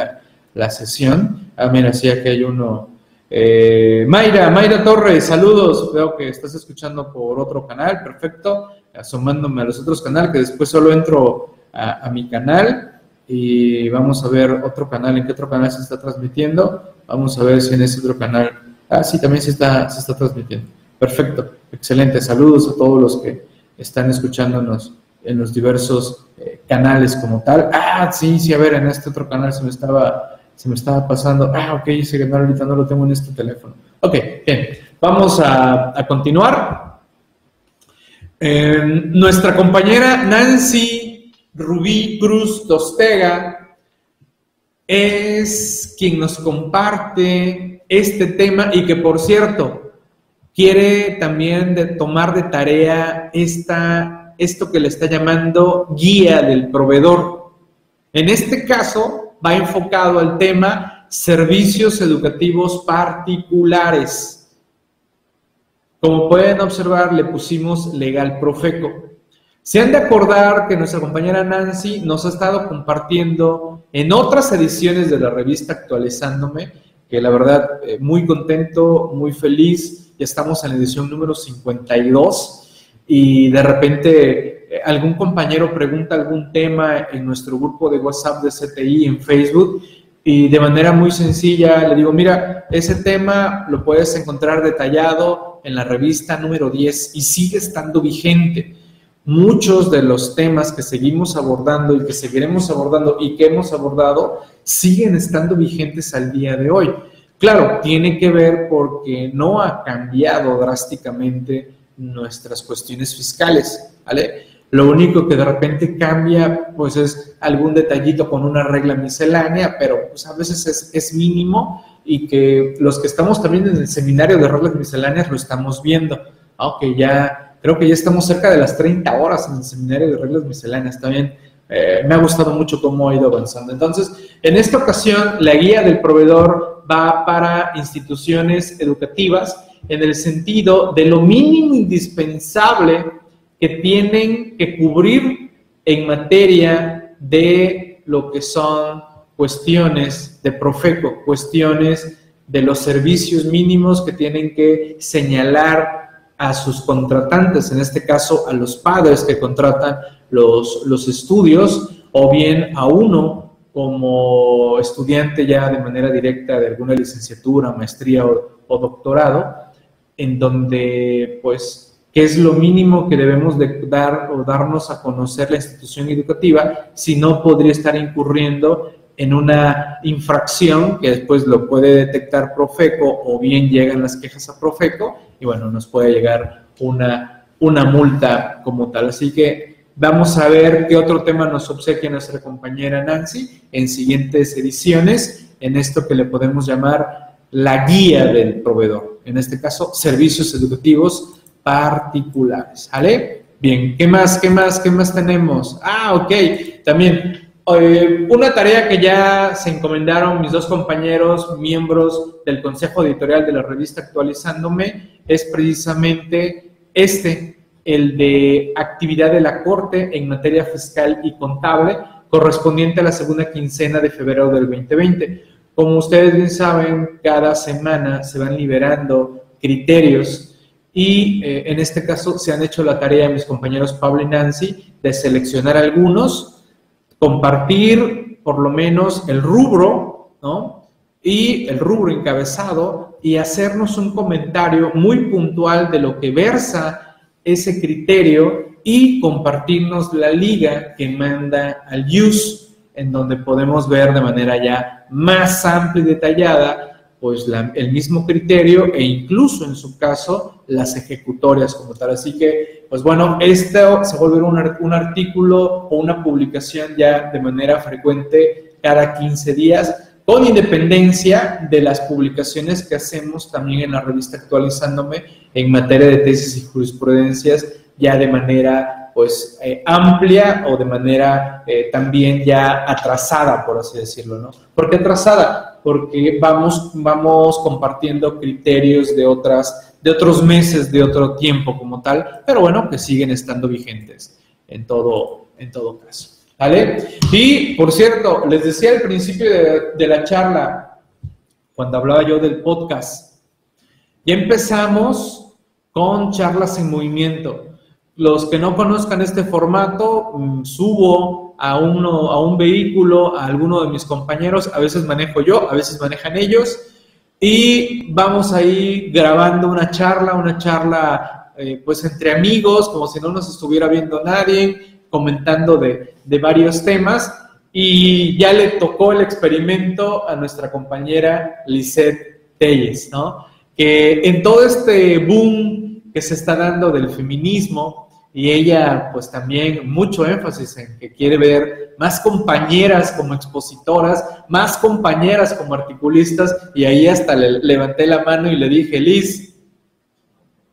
la, sesión. Ah, mira, sí, aquí hay uno. Eh, Mayra, Mayra Torres, saludos. Veo que estás escuchando por otro canal, perfecto. Asomándome a los otros canales, que después solo entro a mi canal y vamos a ver otro canal, en qué otro canal se está transmitiendo. Vamos a ver si en ese otro canal Ah, sí, también se está, se está transmitiendo. Perfecto, excelente. Saludos a todos los que están escuchándonos en los diversos eh, canales como tal. Ah, sí, sí, a ver, en este otro canal se me estaba, se me estaba pasando. Ah, ok, ese canal ahorita no lo tengo en este teléfono. Ok, bien. Vamos a, continuar. Em, nuestra compañera Nancy Rubí Cruz Tostega es quien nos comparte este tema y que por cierto quiere también de tomar de tarea esta, esto que le está llamando guía del proveedor. En este caso va enfocado al tema servicios educativos particulares. Como pueden observar, le pusimos legal profeco. Se han de acordar que nuestra compañera Nancy nos ha estado compartiendo en otras ediciones de la revista Actualizándome que la verdad, eh, muy contento, muy feliz. Ya estamos en la edición número 52 y de repente eh, algún compañero pregunta algún tema en nuestro grupo de WhatsApp de CTI en Facebook y de manera muy sencilla le digo, mira, ese tema lo puedes encontrar detallado en la revista número 10 y sigue estando vigente. Muchos de los temas que seguimos abordando y que seguiremos abordando y que hemos abordado siguen estando vigentes al día de hoy. Claro, tiene que ver porque no ha cambiado drásticamente nuestras cuestiones fiscales, ¿vale? Lo único que de repente cambia, pues es algún detallito con una regla miscelánea, pero pues a veces es, mínimo y que los que estamos también en el seminario de reglas misceláneas lo estamos viendo, aunque ya creo que ya estamos cerca de las 30 horas en el seminario de reglas misceláneas, también eh, me ha gustado mucho cómo ha ido avanzando. Entonces, en esta ocasión, la guía del proveedor va para instituciones educativas en el sentido de lo mínimo indispensable que tienen que cubrir en materia de lo que son cuestiones de Profeco, cuestiones de los servicios mínimos que tienen que señalar a sus contratantes, en este caso a los padres que contratan los, los estudios, o bien a uno como estudiante ya de manera directa de alguna licenciatura, maestría o, doctorado, en donde pues qué es lo mínimo que debemos de dar o darnos a conocer la institución educativa, si no podría estar incurriendo en una infracción que después lo puede detectar Profeco o bien llegan las quejas a Profeco y bueno, nos puede llegar una, una multa como tal. Así que vamos a ver qué otro tema nos obsequia nuestra compañera Nancy en siguientes ediciones, en esto que le podemos llamar la guía del proveedor, en este caso, servicios educativos particulares. ¿Vale? Bien, ¿qué más? ¿Qué más? ¿Qué más tenemos? Ah, ok, también eh, una tarea que ya se encomendaron mis dos compañeros, miembros del Consejo Editorial de la revista Actualizándome, es precisamente este, el de actividad de la Corte en materia fiscal y contable, correspondiente a la segunda quincena de febrero del 2020. Como ustedes bien saben, cada semana se van liberando criterios y eh, en este caso se han hecho la tarea mis compañeros Pablo y Nancy de seleccionar algunos compartir por lo menos el rubro, ¿no? Y el rubro encabezado y hacernos un comentario muy puntual de lo que versa ese criterio y compartirnos la liga que manda al use, en donde podemos ver de manera ya más amplia y detallada pues el mismo criterio e incluso en su caso las ejecutorias como tal. Así que, pues bueno, esto se vuelve un, un artículo o una publicación ya de manera frecuente cada 15 días, con independencia de las publicaciones que hacemos también en la revista Actualizándome en materia de tesis y jurisprudencias, ya de manera pues eh, amplia o de manera eh, también ya atrasada, por así decirlo, ¿no? ¿Por qué atrasada? Porque vamos, vamos compartiendo criterios de, otras, de otros meses, de otro tiempo como tal, pero bueno, que siguen estando vigentes en todo, en todo caso. ¿Vale? Y, por cierto, les decía al principio de, de la charla, cuando hablaba yo del podcast, ya empezamos con charlas en movimiento. Los que no conozcan este formato, mm, subo a, uno, a un vehículo, a alguno de mis compañeros, a veces manejo yo, a veces manejan ellos, y vamos ahí grabando una charla, una charla eh, pues entre amigos, como si no nos estuviera viendo nadie, comentando de, de varios temas, y ya le tocó el experimento a nuestra compañera Lisette Telles, ¿no? Que en todo este boom que se está dando del feminismo, y ella pues también mucho énfasis en que quiere ver más compañeras como expositoras, más compañeras como articulistas y ahí hasta le levanté la mano y le dije, Liz,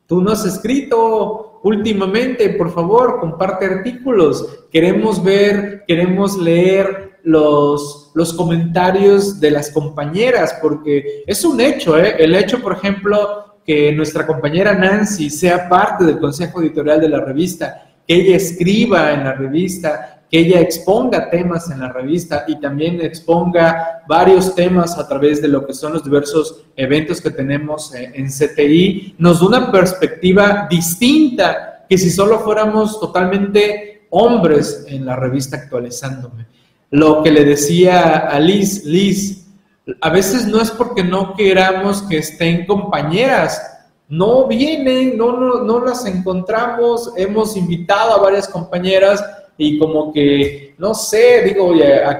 tú no has escrito últimamente, por favor, comparte artículos, queremos ver, queremos leer los, los comentarios de las compañeras, porque es un hecho, ¿eh? el hecho, por ejemplo, que nuestra compañera Nancy sea parte del consejo editorial de la revista, que ella escriba en la revista, que ella exponga temas en la revista y también exponga varios temas a través de lo que son los diversos eventos que tenemos en CTI, nos da una perspectiva distinta que si solo fuéramos totalmente hombres en la revista actualizándome. Lo que le decía a Liz, Liz, a veces no es porque no queramos que estén compañeras, no vienen, no, no, no las encontramos, hemos invitado a varias compañeras y como que, no sé, digo,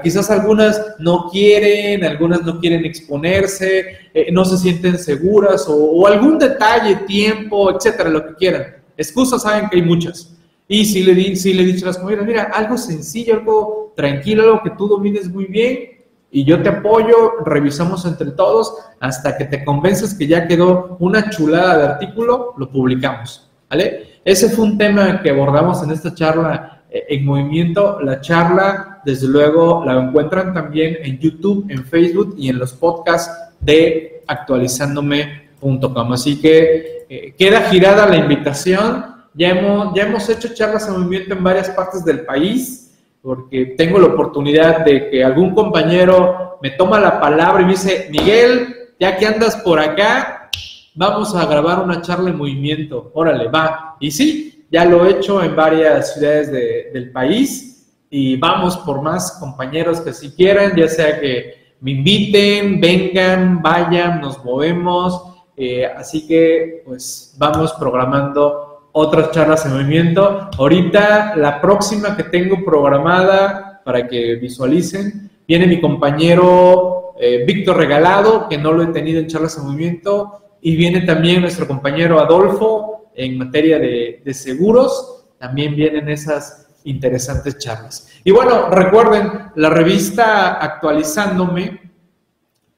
quizás algunas no quieren, algunas no quieren exponerse, eh, no se sienten seguras o, algún detalle, tiempo, etcétera, lo que quieran. Excusas saben que hay muchas. Y si le, si le he dicho a las compañeras, mira, algo sencillo, algo tranquilo, algo que tú domines muy bien, y yo te apoyo, revisamos entre todos hasta que te convences que ya quedó una chulada de artículo, lo publicamos, ¿vale? Ese fue un tema que abordamos en esta charla eh, en movimiento. La charla, desde luego, la encuentran también en YouTube, en Facebook y en los podcasts de actualizándome.com. Así que eh, queda girada la invitación. Ya hemos, ya hemos hecho charlas en movimiento en varias partes del país porque tengo la oportunidad de que algún compañero me toma la palabra y me dice, Miguel, ya que andas por acá, vamos a grabar una charla en movimiento, órale, va. Y sí, ya lo he hecho en varias ciudades del país y vamos por más compañeros que si quieran, ya sea que me inviten, vengan, vayan, nos movemos. Eh, así que pues vamos programando otras charlas en movimiento. Ahorita la próxima que tengo programada para que visualicen, viene mi compañero eh, Víctor Regalado, que no lo he tenido en charlas en movimiento, y viene también nuestro compañero Adolfo en materia de, de seguros, también vienen esas interesantes charlas. Y bueno, recuerden, la revista Actualizándome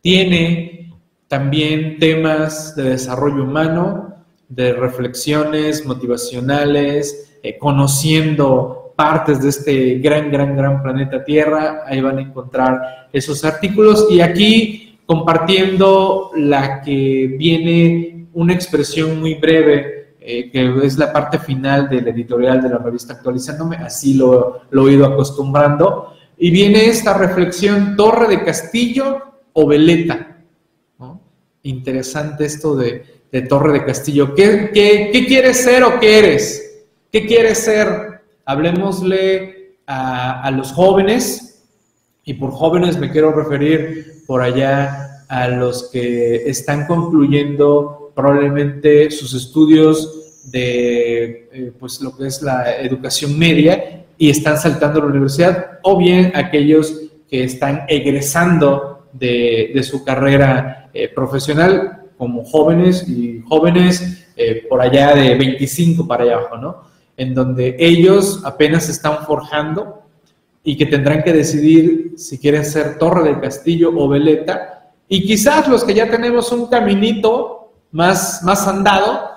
tiene también temas de desarrollo humano, de reflexiones motivacionales, eh, conociendo partes de este gran, gran, gran planeta Tierra. Ahí van a encontrar esos artículos y aquí compartiendo la que viene una expresión muy breve, eh, que es la parte final del editorial de la revista Actualizándome, así lo, lo he ido acostumbrando. Y viene esta reflexión, torre de castillo o veleta. Interesante esto de, de Torre de Castillo. ¿Qué, qué, quieres ser o qué eres? ¿Qué quieres ser? Hablemosle a, a, los jóvenes, y por jóvenes me quiero referir por allá a los que están concluyendo probablemente sus estudios de eh, pues lo que es la educación media y están saltando a la universidad, o bien aquellos que están egresando de, de su carrera eh, profesional como jóvenes y jóvenes eh, por allá de 25 para allá abajo, ¿no? En donde ellos apenas se están forjando y que tendrán que decidir si quieren ser torre del castillo o veleta. Y quizás los que ya tenemos un caminito más, más andado,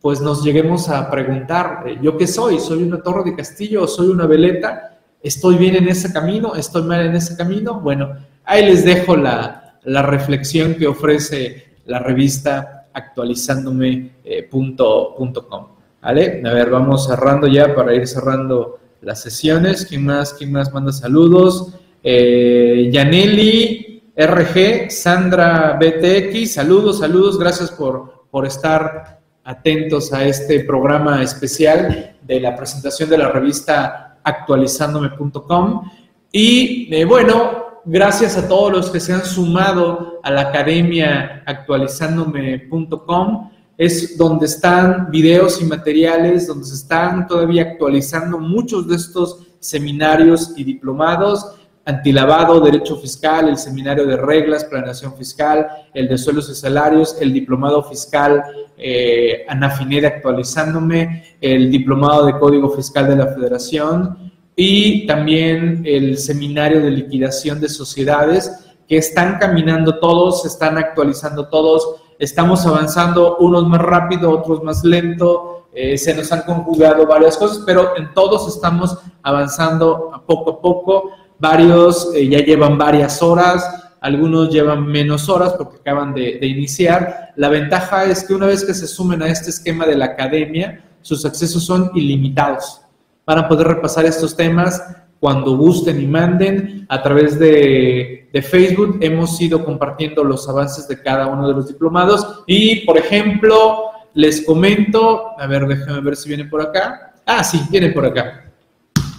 pues nos lleguemos a preguntar, eh, ¿yo qué soy? ¿Soy una torre de castillo o soy una veleta? ¿Estoy bien en ese camino? ¿Estoy mal en ese camino? Bueno, ahí les dejo la, la reflexión que ofrece la revista actualizándome.com. ¿Vale? A ver, vamos cerrando ya para ir cerrando las sesiones. ¿Quién más? ¿Quién más manda saludos? Eh, Yaneli RG, Sandra BTX, saludos, saludos, gracias por, por estar atentos a este programa especial de la presentación de la revista actualizándome.com. Y eh, bueno, gracias a todos los que se han sumado a la academia actualizándome.com. Es donde están videos y materiales, donde se están todavía actualizando muchos de estos seminarios y diplomados antilavado, derecho fiscal, el seminario de reglas, planeación fiscal, el de suelos y salarios, el diplomado fiscal eh, Anafined actualizándome, el diplomado de código fiscal de la federación y también el seminario de liquidación de sociedades que están caminando todos, están actualizando todos, estamos avanzando unos más rápido, otros más lento, eh, se nos han conjugado varias cosas, pero en todos estamos avanzando poco a poco Varios eh, ya llevan varias horas, algunos llevan menos horas porque acaban de, iniciar. La ventaja es que una vez que se sumen a este esquema de la academia, sus accesos son ilimitados. Van a poder repasar estos temas cuando gusten y manden. A través de, Facebook hemos ido compartiendo los avances de cada uno de los diplomados. Y, por ejemplo, les comento, a ver, déjenme ver si viene por acá. Ah, sí, viene por acá.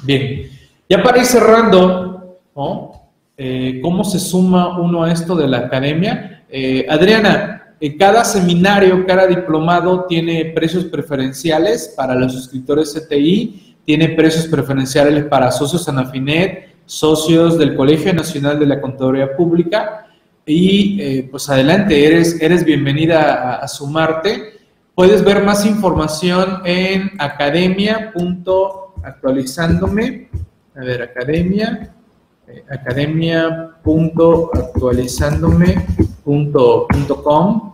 Bien. Ya para ir cerrando, eh, ¿cómo se suma uno a esto de la academia? Eh, Adriana, cada seminario, cada diplomado tiene precios preferenciales para los suscriptores CTI, tiene precios preferenciales para socios Anafinet, socios del Colegio Nacional de la Contaduría Pública. Y pues adelante, eres, eres bienvenida a, sumarte. Puedes ver más información en academia.actualizándome a ver, academia, eh, academia.actualizándome.com.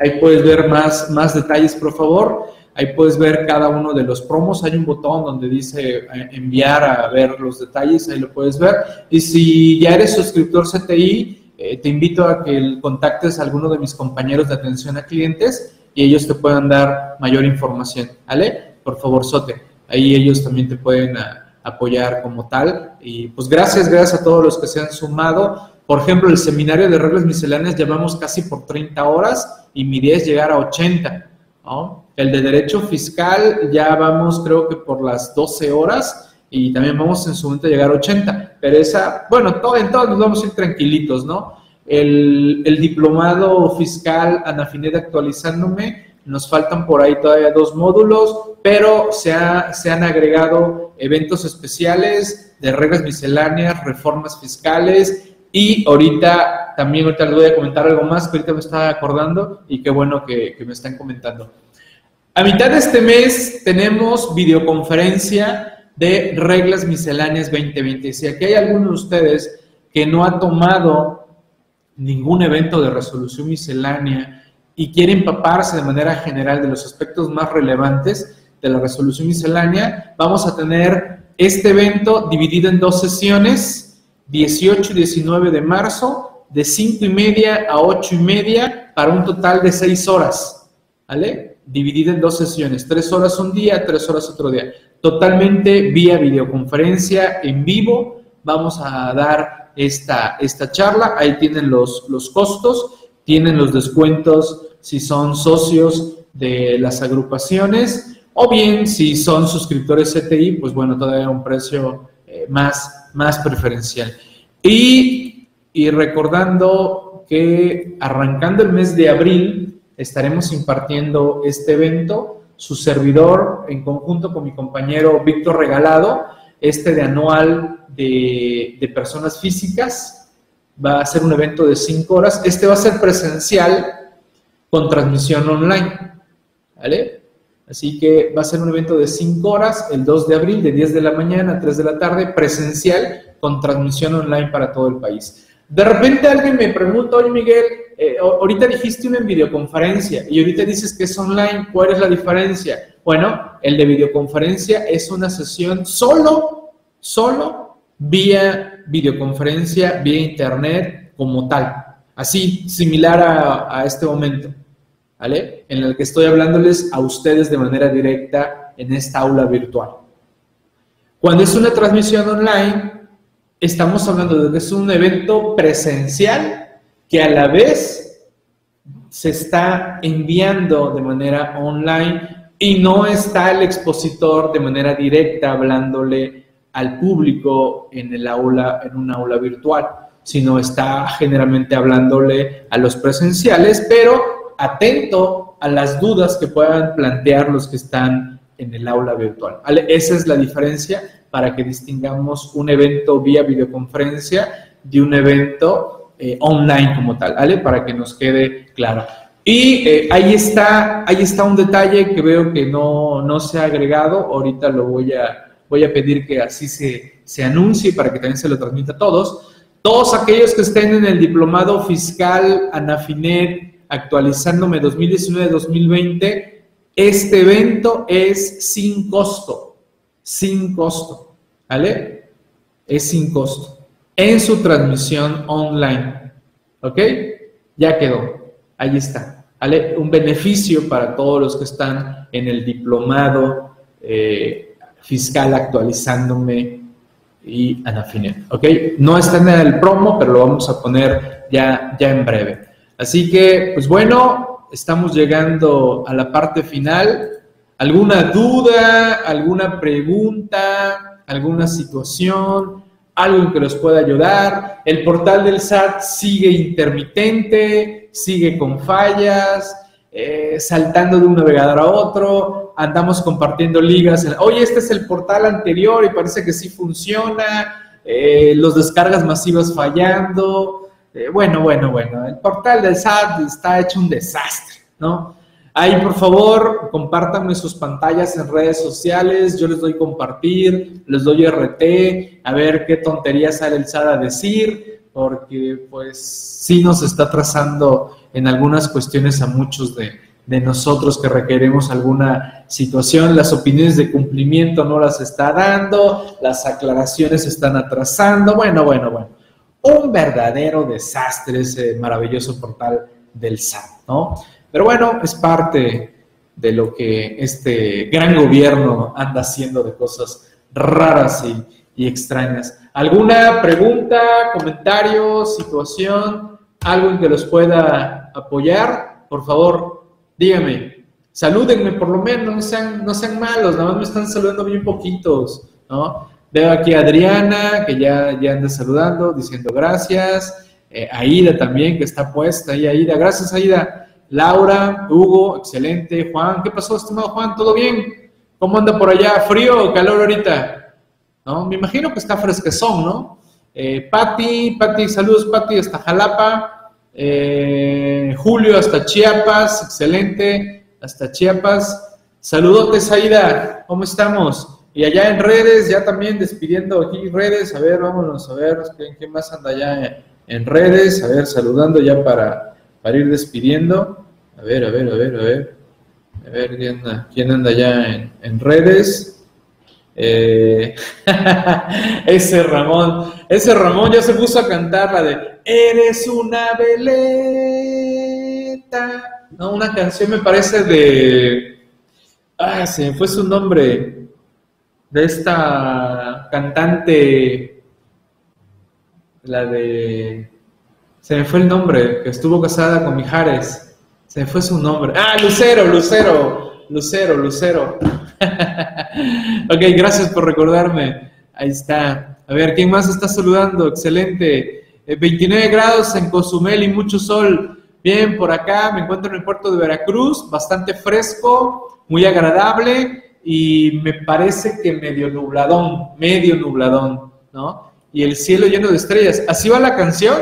Ahí puedes ver más, más detalles, por favor. Ahí puedes ver cada uno de los promos. Hay un botón donde dice eh, enviar a ver los detalles, ahí lo puedes ver. Y si ya eres suscriptor CTI, eh, te invito a que contactes a alguno de mis compañeros de atención a clientes y ellos te puedan dar mayor información, ¿vale? Por favor, Sote. Ahí ellos también te pueden... Ah, apoyar como tal. Y pues gracias, gracias a todos los que se han sumado. Por ejemplo, el seminario de reglas misceláneas llevamos casi por 30 horas y mi idea es llegar a 80. El de derecho fiscal ya vamos creo que por las 12 horas y también vamos en su momento a llegar a 80. Pero esa, bueno, todo, en todos nos vamos a ir tranquilitos, ¿no? El, diplomado fiscal Anafinet actualizándome nos faltan por ahí todavía dos módulos, pero se, se han agregado eventos especiales de reglas misceláneas, reformas fiscales y ahorita también ahorita les voy a comentar algo más que ahorita me estaba acordando y qué bueno que me están comentando. A mitad de este mes tenemos videoconferencia de reglas misceláneas 2020. Si aquí hay alguno de ustedes que no ha tomado ningún evento de resolución miscelánea, y quiere empaparse de manera general de los aspectos más relevantes de la resolución miscelánea, vamos a tener este evento dividido en dos sesiones, 18 y 19 de marzo, de 5 y media a 8 y media, para un total de 6 horas, ¿vale? Dividido en dos sesiones, 3 horas un día, 3 horas otro día. Totalmente vía videoconferencia en vivo, vamos a dar esta, esta charla, ahí tienen los, los costos, tienen los descuentos si son socios de las agrupaciones o bien si son suscriptores CTI, pues bueno, todavía un precio eh, más, más preferencial. Y, y recordando que arrancando el mes de abril estaremos impartiendo este evento, su servidor en conjunto con mi compañero Víctor Regalado, este de anual de, personas físicas, va a ser un evento de cinco horas. Este va a ser presencial, con transmisión online. ¿Vale? Así que va a ser un evento de 5 horas, el 2 de abril, de 10 de la mañana a 3 de la tarde, presencial, con transmisión online para todo el país. De repente alguien me pregunta, oye Miguel, eh, ahorita dijiste una en videoconferencia y ahorita dices que es online, ¿cuál es la diferencia? Bueno, el de videoconferencia es una sesión solo, solo vía videoconferencia, vía internet como tal. así, similar a, a este momento, ¿vale? En el que estoy hablándoles a ustedes de manera directa en esta aula virtual. Cuando es una transmisión online, estamos hablando de que es un evento presencial que a la vez se está enviando de manera online y no está el expositor de manera directa hablándole al público en el aula, en un aula virtual, sino está generalmente hablándole a los presenciales, pero atento a las dudas que puedan plantear los que están en el aula virtual. Esa es la diferencia para que distingamos un evento vía videoconferencia de un evento eh, online como tal, ¿vale? Para que nos quede claro. Y eh, ahí, está, ahí está un detalle que veo que no, no se ha agregado. Ahorita lo voy a, voy a pedir que así se, se anuncie para que también se lo transmita a todos. Todos aquellos que estén en el diplomado fiscal Anafinet actualizándome 2019-2020, este evento es sin costo, sin costo, ¿vale? Es sin costo, en su transmisión online, ¿ok? Ya quedó, ahí está, ¿vale? Un beneficio para todos los que están en el diplomado eh, fiscal actualizándome y Anafinet, ¿ok? No está en el promo, pero lo vamos a poner ya, ya en breve. Así que, pues bueno, estamos llegando a la parte final. ¿Alguna duda, alguna pregunta, alguna situación, algo que los pueda ayudar? El portal del SAT sigue intermitente, sigue con fallas, eh, saltando de un navegador a otro, andamos compartiendo ligas. Oye, este es el portal anterior y parece que sí funciona, eh, los descargas masivas fallando. Eh, bueno, bueno, bueno, el portal del SAT está hecho un desastre, ¿no? Ahí, por favor, compártanme sus pantallas en redes sociales, yo les doy compartir, les doy RT, a ver qué tontería sale el SAT a decir, porque pues sí nos está trazando en algunas cuestiones a muchos de, de nosotros que requeremos alguna situación, las opiniones de cumplimiento no las está dando, las aclaraciones están atrasando, bueno, bueno, bueno un verdadero desastre ese maravilloso portal del SAT, ¿no? Pero bueno, es parte de lo que este gran gobierno anda haciendo de cosas raras y, extrañas. ¿Alguna pregunta, comentario, situación, algo en que los pueda apoyar? Por favor, dígame. Salúdenme por lo menos, no sean, no sean malos, nada más me están saludando bien poquitos, ¿no? Veo aquí a Adriana, que ya, anda saludando, diciendo gracias. Eh, Aida también, que está puesta ahí, Aida. Gracias, Aida. Laura, Hugo, excelente. Juan, ¿qué pasó, estimado Juan? ¿Todo bien? ¿Cómo anda por allá? ¿Frío o calor ahorita? ¿No? Me imagino que está fresquezón, ¿no? Eh, Pati, Pati, saludos, Pati, hasta Jalapa. Eh, Julio, hasta Chiapas, excelente. Hasta Chiapas. Saludotes, Aida, ¿cómo estamos? Y allá en redes, ya también despidiendo aquí redes, a ver, vámonos a ver quién, más anda allá en, redes, a ver, saludando ya para, para ir despidiendo. A ver, a ver, a ver, a ver. A ver, ¿quién anda, quién anda ya en, redes? Eh, ese Ramón, ese Ramón ya se puso a cantar la de Eres una veleta. No, una canción me parece de. Ah, se me fue su nombre de esta cantante, la de... Se me fue el nombre, que estuvo casada con Mijares. Se me fue su nombre. Ah, Lucero, Lucero, Lucero, Lucero. ok, gracias por recordarme. Ahí está. A ver, ¿quién más está saludando? Excelente. 29 eh, grados en Cozumel y mucho sol. Bien, por acá me encuentro en el puerto de Veracruz, bastante fresco, muy agradable y me parece que medio nubladón, medio nubladón, ¿no? Y el cielo lleno de estrellas. ¿Así va la canción,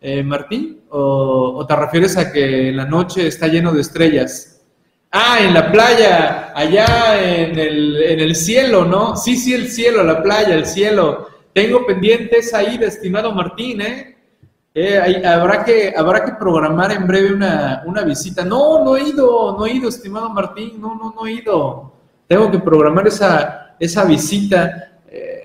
eh, Martín? ¿O, te refieres a que la noche está lleno de estrellas? Ah, en la playa, allá en el, en el cielo, ¿no? Sí, sí, el cielo, la playa, el cielo. Tengo pendientes ahí, estimado Martín, ¿eh? eh habrá, que, habrá que programar en breve una, una visita. No, no he ido, no he ido, estimado Martín, no, no, no he ido tengo que programar esa, esa visita. Eh,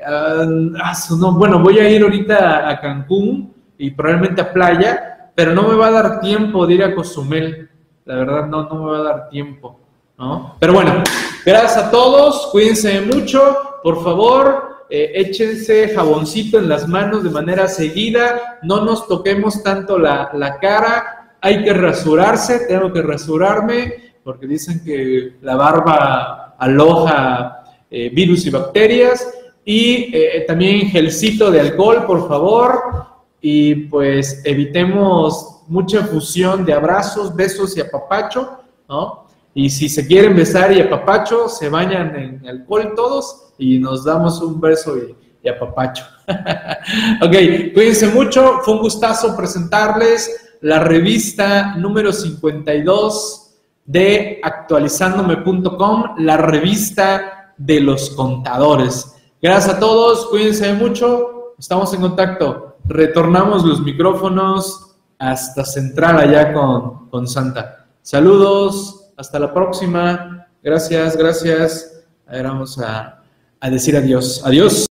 bueno, voy a ir ahorita a Cancún y probablemente a playa, pero no me va a dar tiempo de ir a Cozumel. La verdad, no, no me va a dar tiempo. ¿no? Pero bueno, gracias a todos, cuídense mucho, por favor, eh, échense jaboncito en las manos de manera seguida, no nos toquemos tanto la, la cara, hay que rasurarse, tengo que rasurarme, porque dicen que la barba aloja eh, virus y bacterias, y eh, también gelcito de alcohol, por favor, y pues evitemos mucha fusión de abrazos, besos y apapacho, ¿no? Y si se quieren besar y apapacho, se bañan en alcohol todos y nos damos un beso y, y apapacho. ok, cuídense mucho, fue un gustazo presentarles la revista número 52 de actualizandome.com, la revista de los contadores. Gracias a todos, cuídense mucho, estamos en contacto. Retornamos los micrófonos hasta Central allá con, con Santa. Saludos, hasta la próxima. Gracias, gracias. Ahora vamos a, a decir adiós. Adiós.